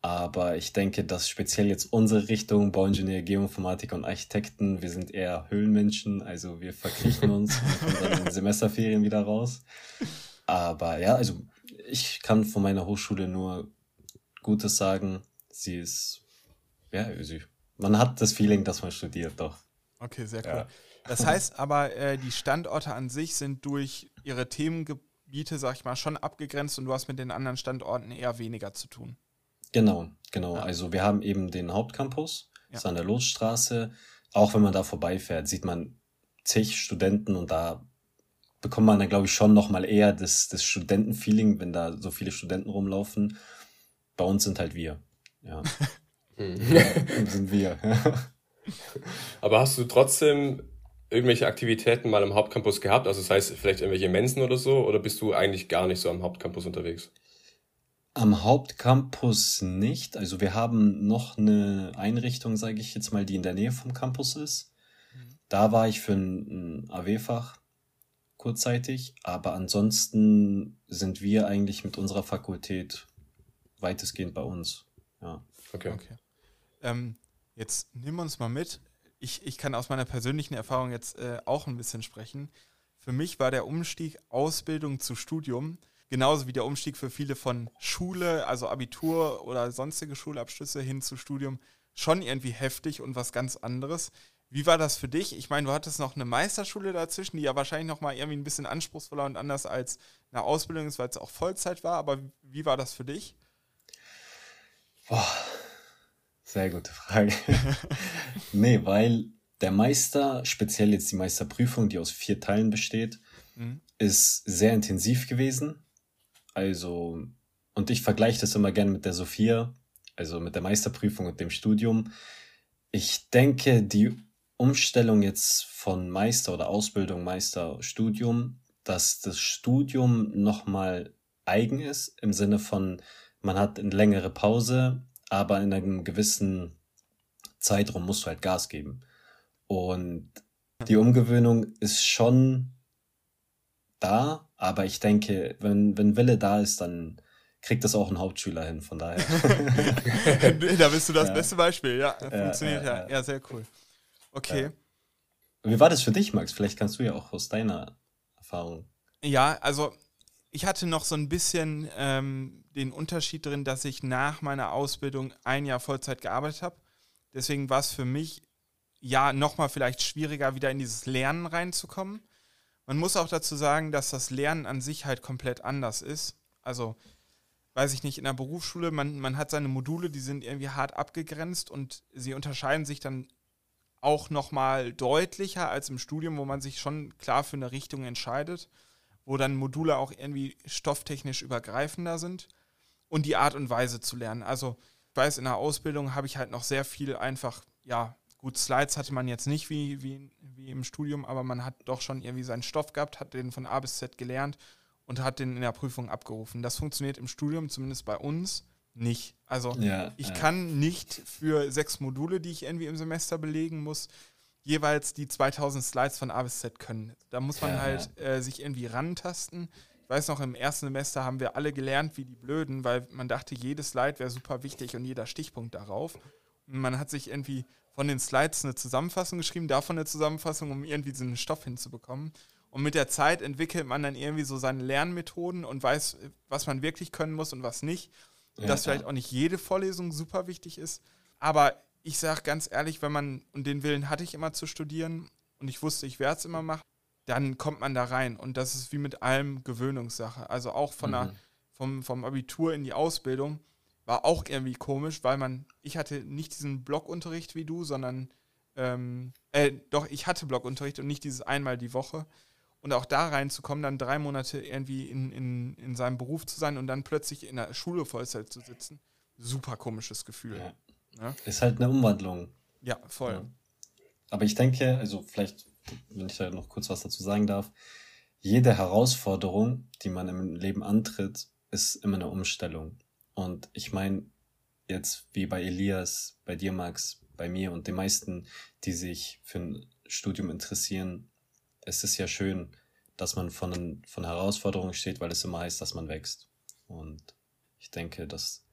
Aber ich denke, dass speziell jetzt unsere Richtung, Bauingenieur, Geoinformatik und Architekten, wir sind eher Höhlenmenschen, also wir verkriechen uns und kommen dann in den Semesterferien wieder raus. Aber ja, also ich kann von meiner Hochschule nur Gutes sagen. Sie ist, ja, also man hat das Feeling, dass man studiert, doch. Okay, sehr cool. Ja. Das heißt aber, äh, die Standorte an sich sind durch ihre Themengebiete, sag ich mal, schon abgegrenzt und du hast mit den anderen Standorten eher weniger zu tun. Genau, genau. Ja. Also wir haben eben den Hauptcampus, ja. ist an der Losstraße. Auch wenn man da vorbeifährt, sieht man zig Studenten und da bekommt man dann, glaube ich, schon nochmal eher das, das Studentenfeeling, wenn da so viele Studenten rumlaufen. Bei uns sind halt wir. Ja. ja sind wir. Aber hast du trotzdem irgendwelche Aktivitäten mal am Hauptcampus gehabt? Also das heißt vielleicht irgendwelche Mensen oder so? Oder bist du eigentlich gar nicht so am Hauptcampus unterwegs? Am Hauptcampus nicht. Also wir haben noch eine Einrichtung, sage ich jetzt mal, die in der Nähe vom Campus ist. Mhm. Da war ich für ein, ein AW-Fach kurzzeitig, aber ansonsten sind wir eigentlich mit unserer Fakultät weitestgehend bei uns. Ja. Okay. okay. Ähm, jetzt nimm uns mal mit. Ich, ich kann aus meiner persönlichen Erfahrung jetzt äh, auch ein bisschen sprechen. Für mich war der Umstieg Ausbildung zu Studium genauso wie der Umstieg für viele von Schule, also Abitur oder sonstige Schulabschlüsse hin zu Studium schon irgendwie heftig und was ganz anderes. Wie war das für dich? Ich meine, du hattest noch eine Meisterschule dazwischen, die ja wahrscheinlich noch mal irgendwie ein bisschen anspruchsvoller und anders als eine Ausbildung ist, weil es auch Vollzeit war. Aber wie war das für dich? Boah, sehr gute Frage. nee, weil der Meister, speziell jetzt die Meisterprüfung, die aus vier Teilen besteht, mhm. ist sehr intensiv gewesen. Also, und ich vergleiche das immer gerne mit der Sophia, also mit der Meisterprüfung und dem Studium. Ich denke, die Umstellung jetzt von Meister oder Ausbildung, Meister, Studium, dass das Studium nochmal eigen ist, im Sinne von, man hat eine längere Pause, aber in einem gewissen Zeitraum musst du halt Gas geben. Und die Umgewöhnung ist schon da, aber ich denke, wenn, wenn Wille da ist, dann kriegt das auch ein Hauptschüler hin, von daher. da bist du das ja. beste Beispiel, ja. Funktioniert ja, ja. ja. sehr cool. Okay. Wie war das für dich, Max? Vielleicht kannst du ja auch aus deiner Erfahrung. Ja, also ich hatte noch so ein bisschen ähm, den Unterschied drin, dass ich nach meiner Ausbildung ein Jahr Vollzeit gearbeitet habe. Deswegen war es für mich ja nochmal vielleicht schwieriger, wieder in dieses Lernen reinzukommen. Man muss auch dazu sagen, dass das Lernen an sich halt komplett anders ist. Also, weiß ich nicht, in der Berufsschule, man, man hat seine Module, die sind irgendwie hart abgegrenzt und sie unterscheiden sich dann auch nochmal deutlicher als im Studium, wo man sich schon klar für eine Richtung entscheidet, wo dann Module auch irgendwie stofftechnisch übergreifender sind und die Art und Weise zu lernen. Also, ich weiß, in der Ausbildung habe ich halt noch sehr viel einfach, ja, Gut, Slides hatte man jetzt nicht wie, wie, wie im Studium, aber man hat doch schon irgendwie seinen Stoff gehabt, hat den von A bis Z gelernt und hat den in der Prüfung abgerufen. Das funktioniert im Studium, zumindest bei uns, nicht. Also ja, ich ja. kann nicht für sechs Module, die ich irgendwie im Semester belegen muss, jeweils die 2000 Slides von A bis Z können. Da muss man ja, halt äh, sich irgendwie rantasten. Ich weiß noch, im ersten Semester haben wir alle gelernt wie die Blöden, weil man dachte, jedes Slide wäre super wichtig und jeder Stichpunkt darauf. Und man hat sich irgendwie von den Slides eine Zusammenfassung geschrieben, davon eine Zusammenfassung, um irgendwie so einen Stoff hinzubekommen. Und mit der Zeit entwickelt man dann irgendwie so seine Lernmethoden und weiß, was man wirklich können muss und was nicht. Ja, dass vielleicht auch nicht jede Vorlesung super wichtig ist. Aber ich sage ganz ehrlich, wenn man, und den Willen hatte ich immer zu studieren und ich wusste, ich werde es immer machen, dann kommt man da rein. Und das ist wie mit allem Gewöhnungssache. Also auch von mhm. der, vom, vom Abitur in die Ausbildung war auch irgendwie komisch, weil man, ich hatte nicht diesen Blockunterricht wie du, sondern, ähm, äh, doch, ich hatte Blockunterricht und nicht dieses einmal die Woche. Und auch da reinzukommen, dann drei Monate irgendwie in, in, in seinem Beruf zu sein und dann plötzlich in der Schule Vollzeit zu sitzen, super komisches Gefühl. Ja. Ja? Ist halt eine Umwandlung. Ja, voll. Ja. Aber ich denke, also vielleicht, wenn ich da noch kurz was dazu sagen darf, jede Herausforderung, die man im Leben antritt, ist immer eine Umstellung. Und ich meine, jetzt wie bei Elias, bei dir, Max, bei mir und den meisten, die sich für ein Studium interessieren, es ist ja schön, dass man von, von Herausforderungen steht, weil es immer heißt, dass man wächst. Und ich denke, dass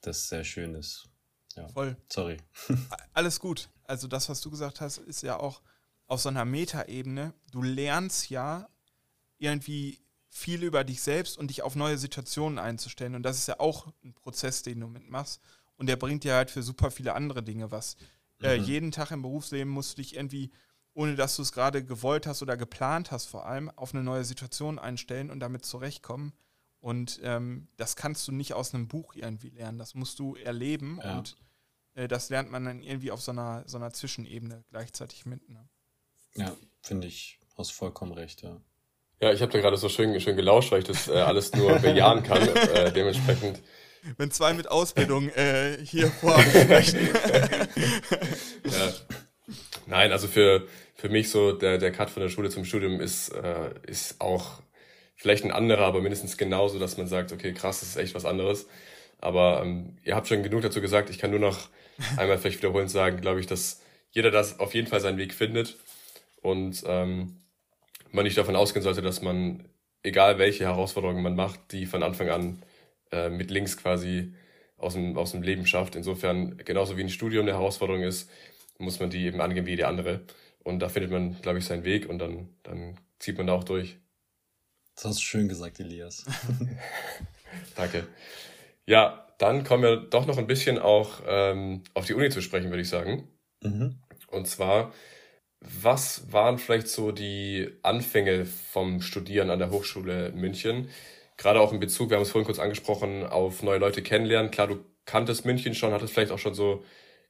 das sehr schön ist. Ja. Voll. Sorry. Alles gut. Also das, was du gesagt hast, ist ja auch auf so einer Metaebene. Du lernst ja irgendwie viel über dich selbst und dich auf neue Situationen einzustellen. Und das ist ja auch ein Prozess, den du mitmachst. Und der bringt dir halt für super viele andere Dinge was. Äh, mhm. Äh, jeden Tag im Berufsleben musst du dich irgendwie, ohne dass du es gerade gewollt hast oder geplant hast, vor allem auf eine neue Situation einstellen und damit zurechtkommen. Und ähm, das kannst du nicht aus einem Buch irgendwie lernen. Das musst du erleben ja. und äh, das lernt man dann irgendwie auf so einer, so einer Zwischenebene gleichzeitig mit. Ne? Ja, finde ich, hast vollkommen recht, ja. Ja, ich habe da gerade so schön, schön gelauscht, weil ich das äh, alles nur bejahen kann. Äh, dementsprechend. Wenn zwei mit Ausbildung äh, hier vorab sprechen. ja. Nein, also für, für mich so der, der Cut von der Schule zum Studium ist, äh, ist auch vielleicht ein anderer, aber mindestens genauso, dass man sagt, okay, krass, das ist echt was anderes. Aber ähm, ihr habt schon genug dazu gesagt. Ich kann nur noch einmal vielleicht wiederholend sagen, glaube ich, dass jeder das auf jeden Fall seinen Weg findet und ähm, man nicht davon ausgehen sollte, dass man, egal welche Herausforderungen man macht, die von Anfang an äh, mit links quasi aus dem, aus dem Leben schafft. Insofern, genauso wie ein Studium eine Herausforderung ist, muss man die eben angehen wie die andere. Und da findet man, glaube ich, seinen Weg und dann, dann zieht man da auch durch. Das hast du schön gesagt, Elias. Danke. Ja, dann kommen wir doch noch ein bisschen auch ähm, auf die Uni zu sprechen, würde ich sagen. Mhm. Und zwar, was waren vielleicht so die Anfänge vom Studieren an der Hochschule München? Gerade auch in Bezug, wir haben es vorhin kurz angesprochen, auf neue Leute kennenlernen. Klar, du kanntest München schon, hattest vielleicht auch schon so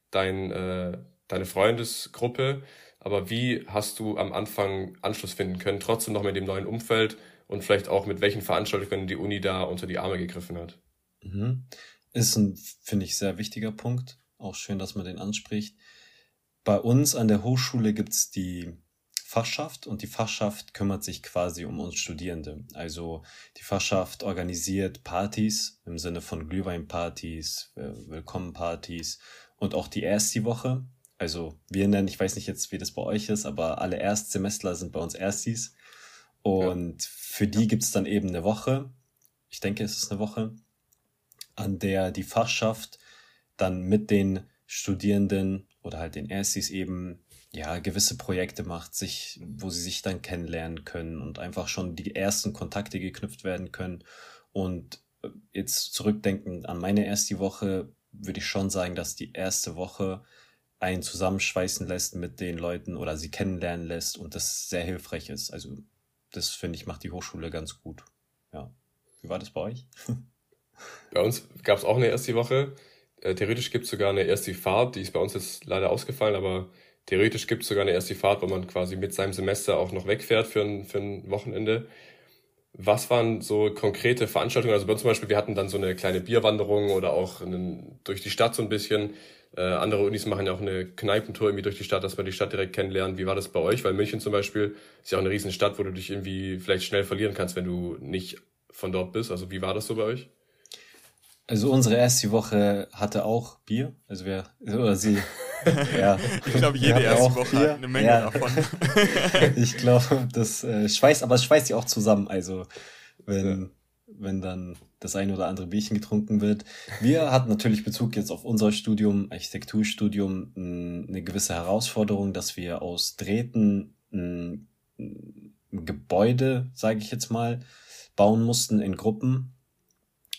dein, äh, deine Freundesgruppe. Aber wie hast du am Anfang Anschluss finden können, trotzdem noch mit dem neuen Umfeld und vielleicht auch mit welchen Veranstaltungen die Uni da unter die Arme gegriffen hat? Mhm. Ist ein, finde ich, sehr wichtiger Punkt. Auch schön, dass man den anspricht. Bei uns an der Hochschule gibt's die Fachschaft und die Fachschaft kümmert sich quasi um uns Studierende. Also die Fachschaft organisiert Partys im Sinne von Glühweinpartys, äh, Willkommenpartys und auch die erste Woche. Also wir nennen, ich weiß nicht jetzt, wie das bei euch ist, aber alle Erstsemestler sind bei uns Erstis. Und ja. für die gibt's dann eben eine Woche, ich denke, es ist eine Woche, an der die Fachschaft dann mit den Studierenden oder halt den Erstis eben ja gewisse Projekte macht, sich, wo sie sich dann kennenlernen können und einfach schon die ersten Kontakte geknüpft werden können. Und äh, jetzt zurückdenkend an meine erste Woche, würde ich schon sagen, dass die erste Woche einen zusammenschweißen lässt mit den Leuten oder sie kennenlernen lässt und das sehr hilfreich ist. Also das finde ich macht die Hochschule ganz gut. Ja. Wie war das bei euch? Bei uns gab es auch eine erste Woche. Äh, theoretisch gibt es sogar eine erste Fahrt, die ist bei uns jetzt leider ausgefallen, aber theoretisch gibt es sogar eine erste Fahrt, wo man quasi mit seinem Semester auch noch wegfährt für ein, für ein Wochenende. Was waren so konkrete Veranstaltungen? Also bei uns zum Beispiel, wir hatten dann so eine kleine Bierwanderung oder auch einen, durch die Stadt so ein bisschen. Äh, andere Unis machen ja auch eine Kneipentour irgendwie durch die Stadt, dass man die Stadt direkt kennenlernt. Wie war das bei euch? Weil München zum Beispiel ist ja auch eine riesen Stadt, wo du dich irgendwie vielleicht schnell verlieren kannst, wenn du nicht von dort bist. Also wie war das so bei euch? Also unsere erste Woche hatte auch Bier. Also wir, oder sie, ja. Ich glaube, jede erste Woche Bier. hat eine Menge ja. davon. ich glaube, das äh, schweißt, aber es schweißt ja auch zusammen. Also wenn, ja. Wenn dann das ein oder andere Bierchen getrunken wird. Wir hatten natürlich Bezug jetzt auf unser Studium, Architekturstudium, eine gewisse Herausforderung, dass wir aus Drähten ein, Gebäude, sage ich jetzt mal, bauen mussten in Gruppen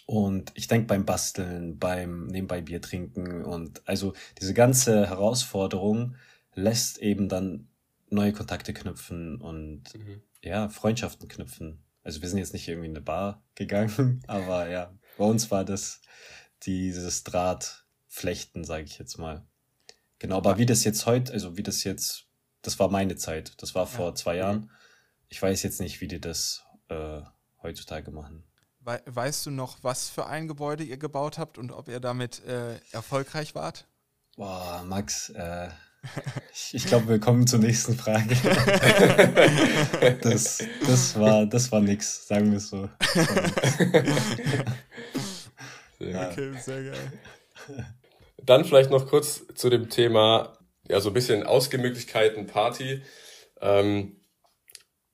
und ich denke beim Basteln, beim nebenbei Bier trinken und also diese ganze Herausforderung lässt eben dann neue Kontakte knüpfen und mhm. ja, Freundschaften knüpfen. Also wir sind jetzt nicht irgendwie in eine Bar gegangen, aber ja, bei uns war das dieses Drahtflechten, sage ich jetzt mal. Genau, aber wie das jetzt heute, also wie das jetzt, das war meine Zeit, das war vor ja. zwei Jahren. Ich weiß jetzt nicht, wie die das äh, heutzutage machen. Weißt du noch, was für ein Gebäude ihr gebaut habt und ob ihr damit äh, erfolgreich wart? Boah, Max, äh, ich, ich glaube, wir kommen zur nächsten Frage. das, das, war, das war nix, sagen wir es so. Sehr okay, sehr geil. Dann vielleicht noch kurz zu dem Thema, ja, so ein bisschen Ausgemöglichkeiten, Party. Ähm,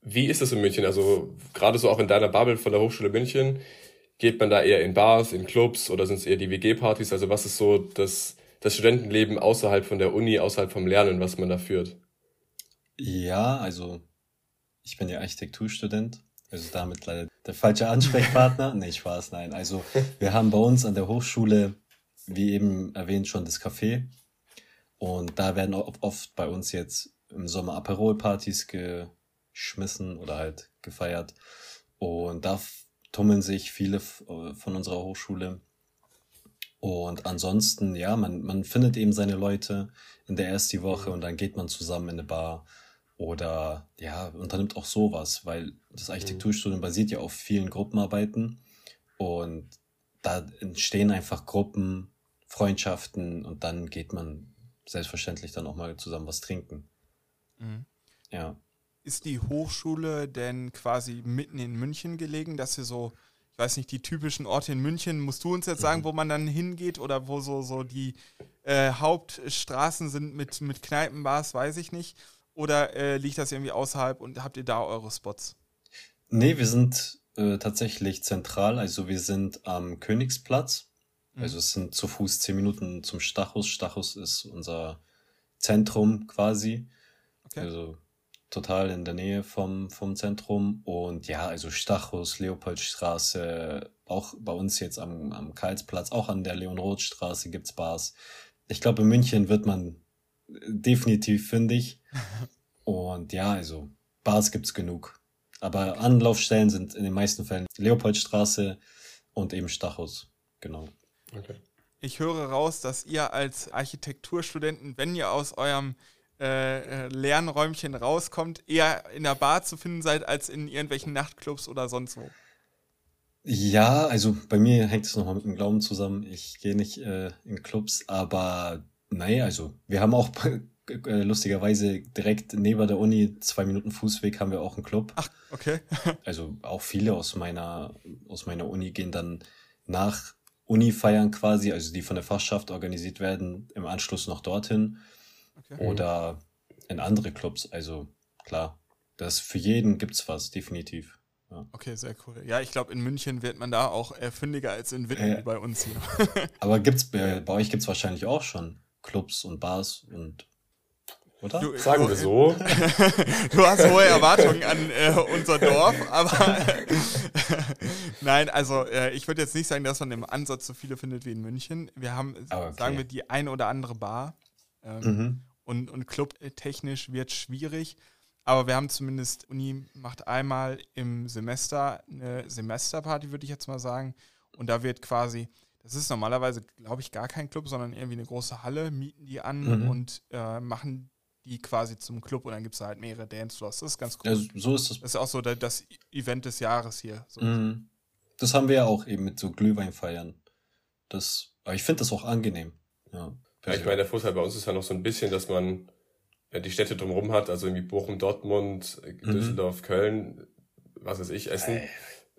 wie ist es in München? Also gerade so auch in deiner Bubble von der Hochschule München, geht man da eher in Bars, in Clubs oder sind es eher die WG-Partys? Also was ist so das, das Studentenleben außerhalb von der Uni, außerhalb vom Lernen, was man da führt? Ja, also ich bin ja Architekturstudent, also damit leider der falsche Ansprechpartner. nee, Spaß, nein. Also wir haben bei uns an der Hochschule, wie eben erwähnt, schon das Café. Und da werden oft bei uns jetzt im Sommer Aperol-Partys ge geschmissen oder halt gefeiert. Und da tummeln sich viele von unserer Hochschule. Und ansonsten, ja, man, man findet eben seine Leute in der ersten Woche und dann geht man zusammen in eine Bar oder ja, unternimmt auch sowas, weil das Architekturstudium basiert ja auf vielen Gruppenarbeiten und da entstehen einfach Gruppen, Freundschaften und dann geht man selbstverständlich dann auch mal zusammen was trinken. Mhm. Ja. ist die Hochschule denn quasi mitten in München gelegen, dass ihr so, ich weiß nicht, die typischen Orte in München, musst du uns jetzt sagen, mhm. wo man dann hingeht oder wo so, so die äh, Hauptstraßen sind mit, mit Kneipenbars, weiß ich nicht. Oder äh, liegt das irgendwie außerhalb und habt ihr da eure Spots? Nee, wir sind äh, tatsächlich zentral. Also wir sind am Königsplatz. Mhm. Also es sind zu Fuß zehn Minuten zum Stachus. Stachus ist unser Zentrum quasi. Okay. Also total in der Nähe vom, vom Zentrum. Und ja, also Stachus, Leopoldstraße, auch bei uns jetzt am, am Karlsplatz, auch an der Leon-Roth-Straße gibt's Bars. Ich glaube, in München wird man definitiv fündig. Und ja, also Bars gibt's genug. Aber Anlaufstellen sind in den meisten Fällen Leopoldstraße und eben Stachus. Genau. Okay. Ich höre raus, dass ihr als Architekturstudenten, wenn ihr aus eurem äh, äh, Lernräumchen rauskommt, eher in der Bar zu finden seid, als in irgendwelchen Nachtclubs oder sonst wo. Ja, also bei mir hängt es nochmal mit dem Glauben zusammen. Ich gehe nicht äh, in Clubs, aber naja, also wir haben auch äh, lustigerweise direkt neben der Uni, zwei Minuten Fußweg, haben wir auch einen Club. Ach, okay. also auch viele aus meiner, aus meiner Uni gehen dann nach Uni feiern quasi, also die von der Fachschaft organisiert werden, im Anschluss noch dorthin. Okay. Oder in andere Clubs. Also klar, das für jeden gibt's was, definitiv. Ja. Okay, sehr cool. Ja, ich glaube, in München wird man da auch erfindiger als in Witten äh, bei uns hier. aber gibt's bei, bei euch gibt's wahrscheinlich auch schon Clubs und Bars und oder? Du, Sagen wir so. du hast hohe Erwartungen an äh, unser Dorf, aber nein, also äh, ich würde jetzt nicht sagen, dass man im Ansatz so viele findet wie in München. Wir haben, ah, okay. sagen wir, die ein oder andere Bar. Ähm, mhm. Und, und clubtechnisch wird schwierig. Aber wir haben zumindest, Uni macht einmal im Semester eine Semesterparty, würde ich jetzt mal sagen. Und da wird quasi das ist normalerweise, glaube ich, gar kein Club, sondern irgendwie eine große Halle, mieten die an mhm. und äh, machen die quasi zum Club und dann gibt es halt mehrere Dancefloors. Das ist ganz cool. Ja, so ist das. Das ist auch so das Event des Jahres hier. So. Mhm. Das haben wir ja auch eben mit so Glühwein feiern. Das, aber ich finde das auch angenehm. Ja, ja, ich meine, der Vorteil bei uns ist ja noch so ein bisschen, dass man ja, die Städte drumherum hat, also irgendwie Bochum, Dortmund, mhm. Düsseldorf, mhm. Köln, was weiß ich, Essen.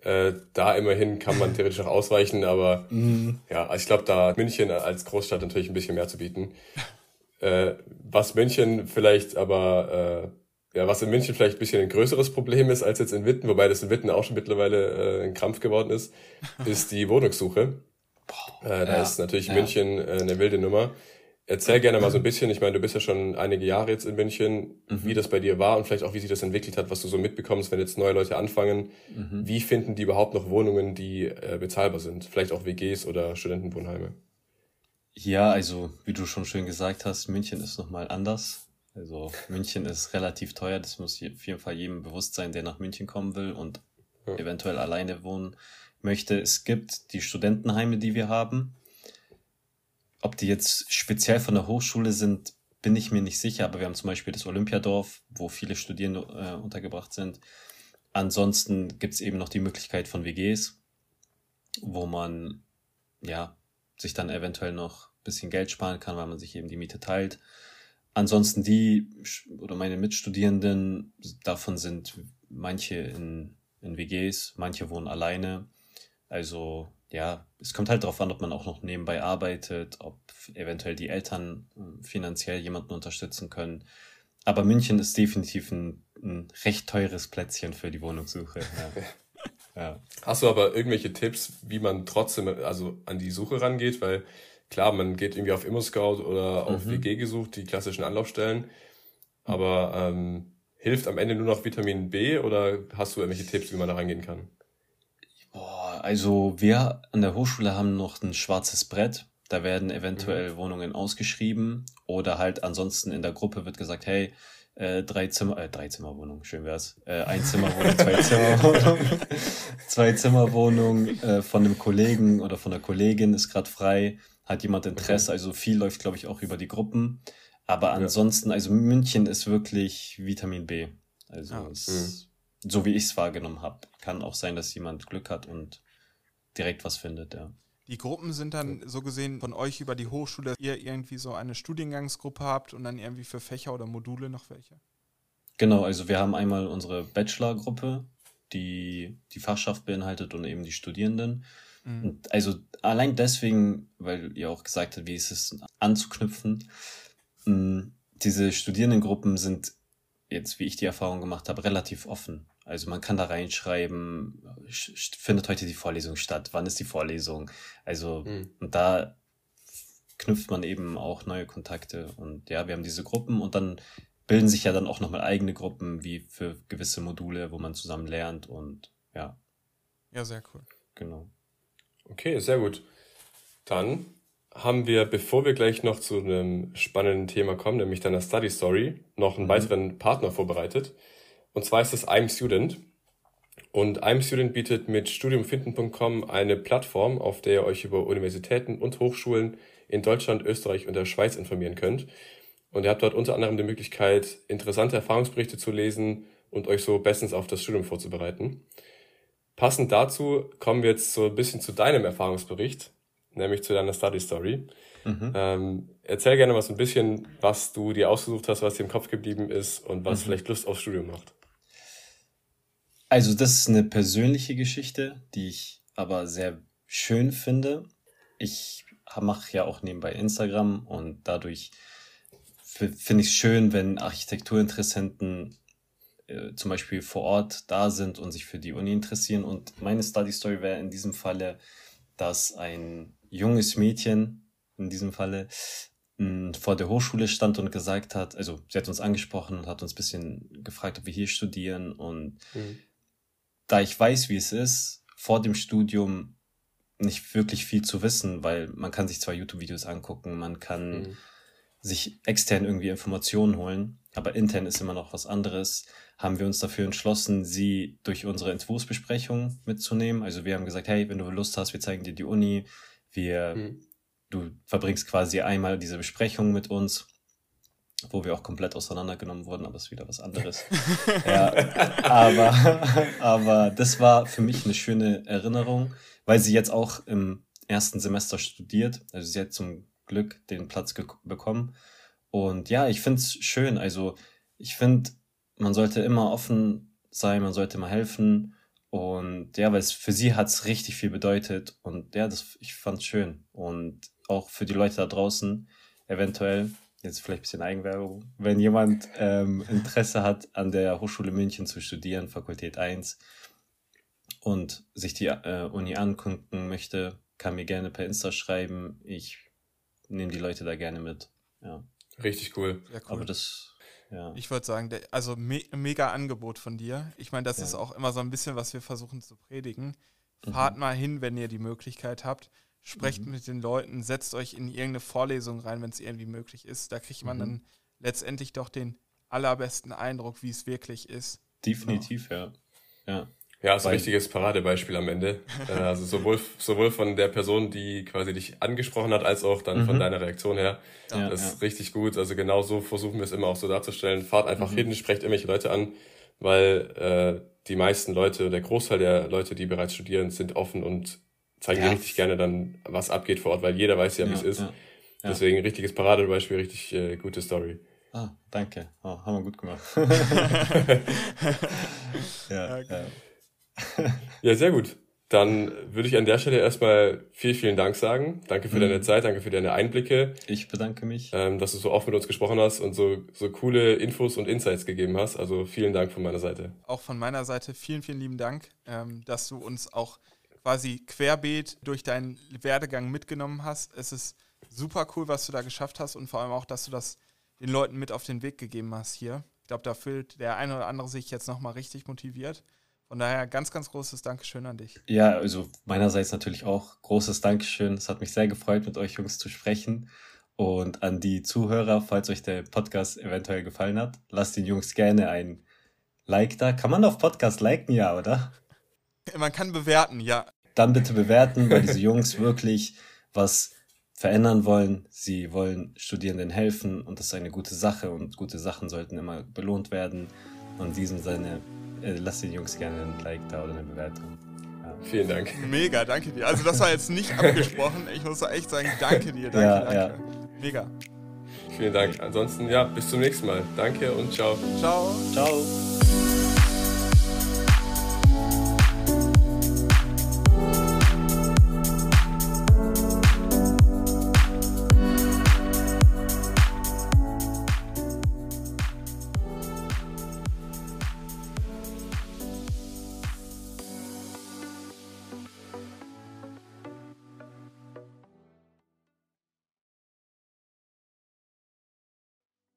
Äh, da immerhin kann man theoretisch auch ausweichen, aber mhm. ja, also ich glaube, da München als Großstadt natürlich ein bisschen mehr zu bieten. Äh, was München vielleicht aber, äh, ja, was in München vielleicht ein bisschen ein größeres Problem ist als jetzt in Witten, wobei das in Witten auch schon mittlerweile äh, ein Krampf geworden ist, ist die Wohnungssuche. Äh, da ja, ist natürlich ja. München äh, eine wilde Nummer. Erzähl gerne mal so ein bisschen, ich meine, du bist ja schon einige Jahre jetzt in München, mhm. wie das bei dir war und vielleicht auch, wie sich das entwickelt hat, was du so mitbekommst, wenn jetzt neue Leute anfangen. Mhm. Wie finden die überhaupt noch Wohnungen, die äh, bezahlbar sind? Vielleicht auch WGs oder Studentenwohnheime? Ja, also wie du schon schön gesagt hast, München ist nochmal anders. Also München ist relativ teuer, das muss auf jeden Fall jedem bewusst sein, der nach München kommen will und ja. eventuell alleine wohnen möchte. Es gibt die Studentenheime, die wir haben. Ob die jetzt speziell von der Hochschule sind, bin ich mir nicht sicher, aber wir haben zum Beispiel das Olympiadorf, wo viele Studierende äh, untergebracht sind. Ansonsten gibt es eben noch die Möglichkeit von WGs, wo man ja sich dann eventuell noch ein bisschen Geld sparen kann, weil man sich eben die Miete teilt. Ansonsten die oder meine Mitstudierenden, davon sind manche in, in WGs, manche wohnen alleine. Also ja, es kommt halt darauf an, ob man auch noch nebenbei arbeitet, ob eventuell die Eltern äh, finanziell jemanden unterstützen können. Aber München ist definitiv ein, ein recht teures Plätzchen für die Wohnungssuche. Ja. Ja. Hast du aber irgendwelche Tipps, wie man trotzdem also an die Suche rangeht? Weil klar, man geht irgendwie auf ImmoScout oder auf mhm. WG gesucht, die klassischen Anlaufstellen. Aber ähm, hilft am Ende nur noch Vitamin B oder hast du irgendwelche Tipps, wie man da rangehen kann? Also wir an der Hochschule haben noch ein schwarzes Brett. Da werden eventuell mhm. Wohnungen ausgeschrieben oder halt ansonsten in der Gruppe wird gesagt, hey, äh, drei Zimmer, äh, drei Zimmerwohnung, schön wär's. Äh, ein Zimmerwohnung, zwei Zimmerwohnung, zwei Zimmerwohnung äh, von einem Kollegen oder von einer Kollegin ist gerade frei, hat jemand Interesse, also viel läuft, glaube ich, auch über die Gruppen. Aber ansonsten, also München ist wirklich Vitamin B. Also ah, es, mhm. so wie ich es wahrgenommen habe. Kann auch sein, dass jemand Glück hat und direkt was findet, ja. Die Gruppen sind dann so gesehen von euch über die Hochschule, ihr irgendwie so eine Studiengangsgruppe habt und dann irgendwie für Fächer oder Module noch welche? Genau, also wir haben einmal unsere Bachelor-Gruppe, die die Fachschaft beinhaltet und eben die Studierenden. Mhm. Und also allein deswegen, weil ihr auch gesagt habt, wie ist es anzuknüpfen, mh, diese Studierendengruppen sind jetzt, wie ich die Erfahrung gemacht habe, relativ offen. Also man kann da reinschreiben, findet heute die Vorlesung statt, wann ist die Vorlesung? Also, mhm. und da knüpft man eben auch neue Kontakte. Und ja, wir haben diese Gruppen und dann bilden sich ja dann auch nochmal eigene Gruppen, wie für gewisse Module, wo man zusammen lernt und ja. Ja, sehr cool. Genau. Okay, sehr gut. Dann haben wir, bevor wir gleich noch zu einem spannenden Thema kommen, nämlich deiner Study Story, noch einen mhm. weiteren Partner vorbereitet. Und zwar ist es I'm Student. Und I'm Student bietet mit studiumfinden.com eine Plattform, auf der ihr euch über Universitäten und Hochschulen in Deutschland, Österreich und der Schweiz informieren könnt. Und ihr habt dort unter anderem die Möglichkeit, interessante Erfahrungsberichte zu lesen und euch so bestens auf das Studium vorzubereiten. Passend dazu kommen wir jetzt so ein bisschen zu deinem Erfahrungsbericht nämlich zu deiner Study Story. Mhm. Ähm, erzähl gerne mal so ein bisschen, was du dir ausgesucht hast, was dir im Kopf geblieben ist und was mhm. vielleicht Lust aufs Studium macht. Also das ist eine persönliche Geschichte, die ich aber sehr schön finde. Ich mache ja auch nebenbei Instagram und dadurch finde ich es schön, wenn Architekturinteressenten äh, zum Beispiel vor Ort da sind und sich für die Uni interessieren. Und meine Study Story wäre in diesem Falle, dass ein junges Mädchen in diesem Falle hm, vor der Hochschule stand und gesagt hat, also sie hat uns angesprochen und hat uns ein bisschen gefragt, ob wir hier studieren. Und mhm. Da ich weiß, wie es ist, vor dem Studium nicht wirklich viel zu wissen, weil man kann sich zwar YouTube-Videos angucken, man kann mhm. sich extern irgendwie Informationen holen, aber intern ist immer noch was anderes, haben wir uns dafür entschlossen, sie durch unsere Entwurfsbesprechung mitzunehmen. Also wir haben gesagt, hey, wenn du Lust hast, wir zeigen dir die Uni, wir, mhm. du verbringst quasi einmal diese Besprechung mit uns, wo wir auch komplett auseinandergenommen wurden, aber es ist wieder was anderes. ja, aber, aber das war für mich eine schöne Erinnerung, weil sie jetzt auch im ersten Semester studiert. Also sie hat zum Glück den Platz bekommen. Und ja, ich finde es schön. Also ich finde, man sollte immer offen sein, man sollte immer helfen. Und ja, weil es für sie hat es richtig viel bedeutet. Und ja, das, ich fand es schön. Und auch für die Leute da draußen, eventuell, jetzt vielleicht ein bisschen Eigenwerbung, wenn jemand ähm, Interesse hat, an der Hochschule München zu studieren, Fakultät 1, und sich die äh, Uni angucken möchte, kann mir gerne per Insta schreiben. Ich nehme die Leute da gerne mit. Ja. Richtig cool. cool. Aber das ja. Ich würde sagen, der, also me mega Angebot von dir. Ich meine, das ja. ist auch immer so ein bisschen, was wir versuchen zu predigen. Mhm. Fahrt mal hin, wenn ihr die Möglichkeit habt. Sprecht mhm. mit den Leuten, setzt euch in irgendeine Vorlesung rein, wenn es irgendwie möglich ist. Da kriegt man mhm. dann letztendlich doch den allerbesten Eindruck, wie es wirklich ist. Definitiv, genau. ja. Ja. Ja, ist ein richtiges Paradebeispiel am Ende. Äh, also sowohl, sowohl von der Person, die quasi dich angesprochen hat, als auch dann mhm. von deiner Reaktion her. Ja, das ist ja. richtig gut. Also genau so versuchen wir es immer auch so darzustellen. Fahrt einfach mhm. hin, sprecht irgendwelche Leute an, weil äh, die meisten Leute, der Großteil der Leute, die bereits studieren, sind offen und zeigen ja. dir richtig gerne dann, was abgeht vor Ort, weil jeder weiß ja, wie es ist. Deswegen richtiges Paradebeispiel, richtig äh, gute Story. Ah, danke. Oh, haben wir gut gemacht. ja, okay. ja. ja, sehr gut. Dann würde ich an der Stelle erstmal vielen, vielen Dank sagen. Danke für mhm. deine Zeit, danke für deine Einblicke. Ich bedanke mich. Ähm, dass du so oft mit uns gesprochen hast und so, so coole Infos und Insights gegeben hast. Also vielen Dank von meiner Seite. Auch von meiner Seite vielen, vielen lieben Dank, ähm, dass du uns auch quasi querbeet durch deinen Werdegang mitgenommen hast. Es ist super cool, was du da geschafft hast und vor allem auch, dass du das den Leuten mit auf den Weg gegeben hast hier. Ich glaube, da fühlt der eine oder andere sich jetzt nochmal richtig motiviert. Von daher ganz, ganz großes Dankeschön an dich. Ja, also meinerseits natürlich auch großes Dankeschön. Es hat mich sehr gefreut, mit euch Jungs zu sprechen. Und an die Zuhörer, falls euch der Podcast eventuell gefallen hat, lasst den Jungs gerne ein Like da. Kann man auf Podcast liken, ja, oder? Man kann bewerten, ja. Dann bitte bewerten, weil diese Jungs wirklich was verändern wollen. Sie wollen Studierenden helfen und das ist eine gute Sache und gute Sachen sollten immer belohnt werden. Und in diesem Sinne äh, lasst den Jungs gerne ein Like da oder eine Bewertung. Ja. Vielen Dank. Mega, danke dir. Also das war jetzt nicht abgesprochen. Ich muss echt sagen, danke dir, danke, ja, danke. Ja. Mega. Vielen Dank. Ansonsten, ja, bis zum nächsten Mal. Danke und ciao. Ciao. Ciao.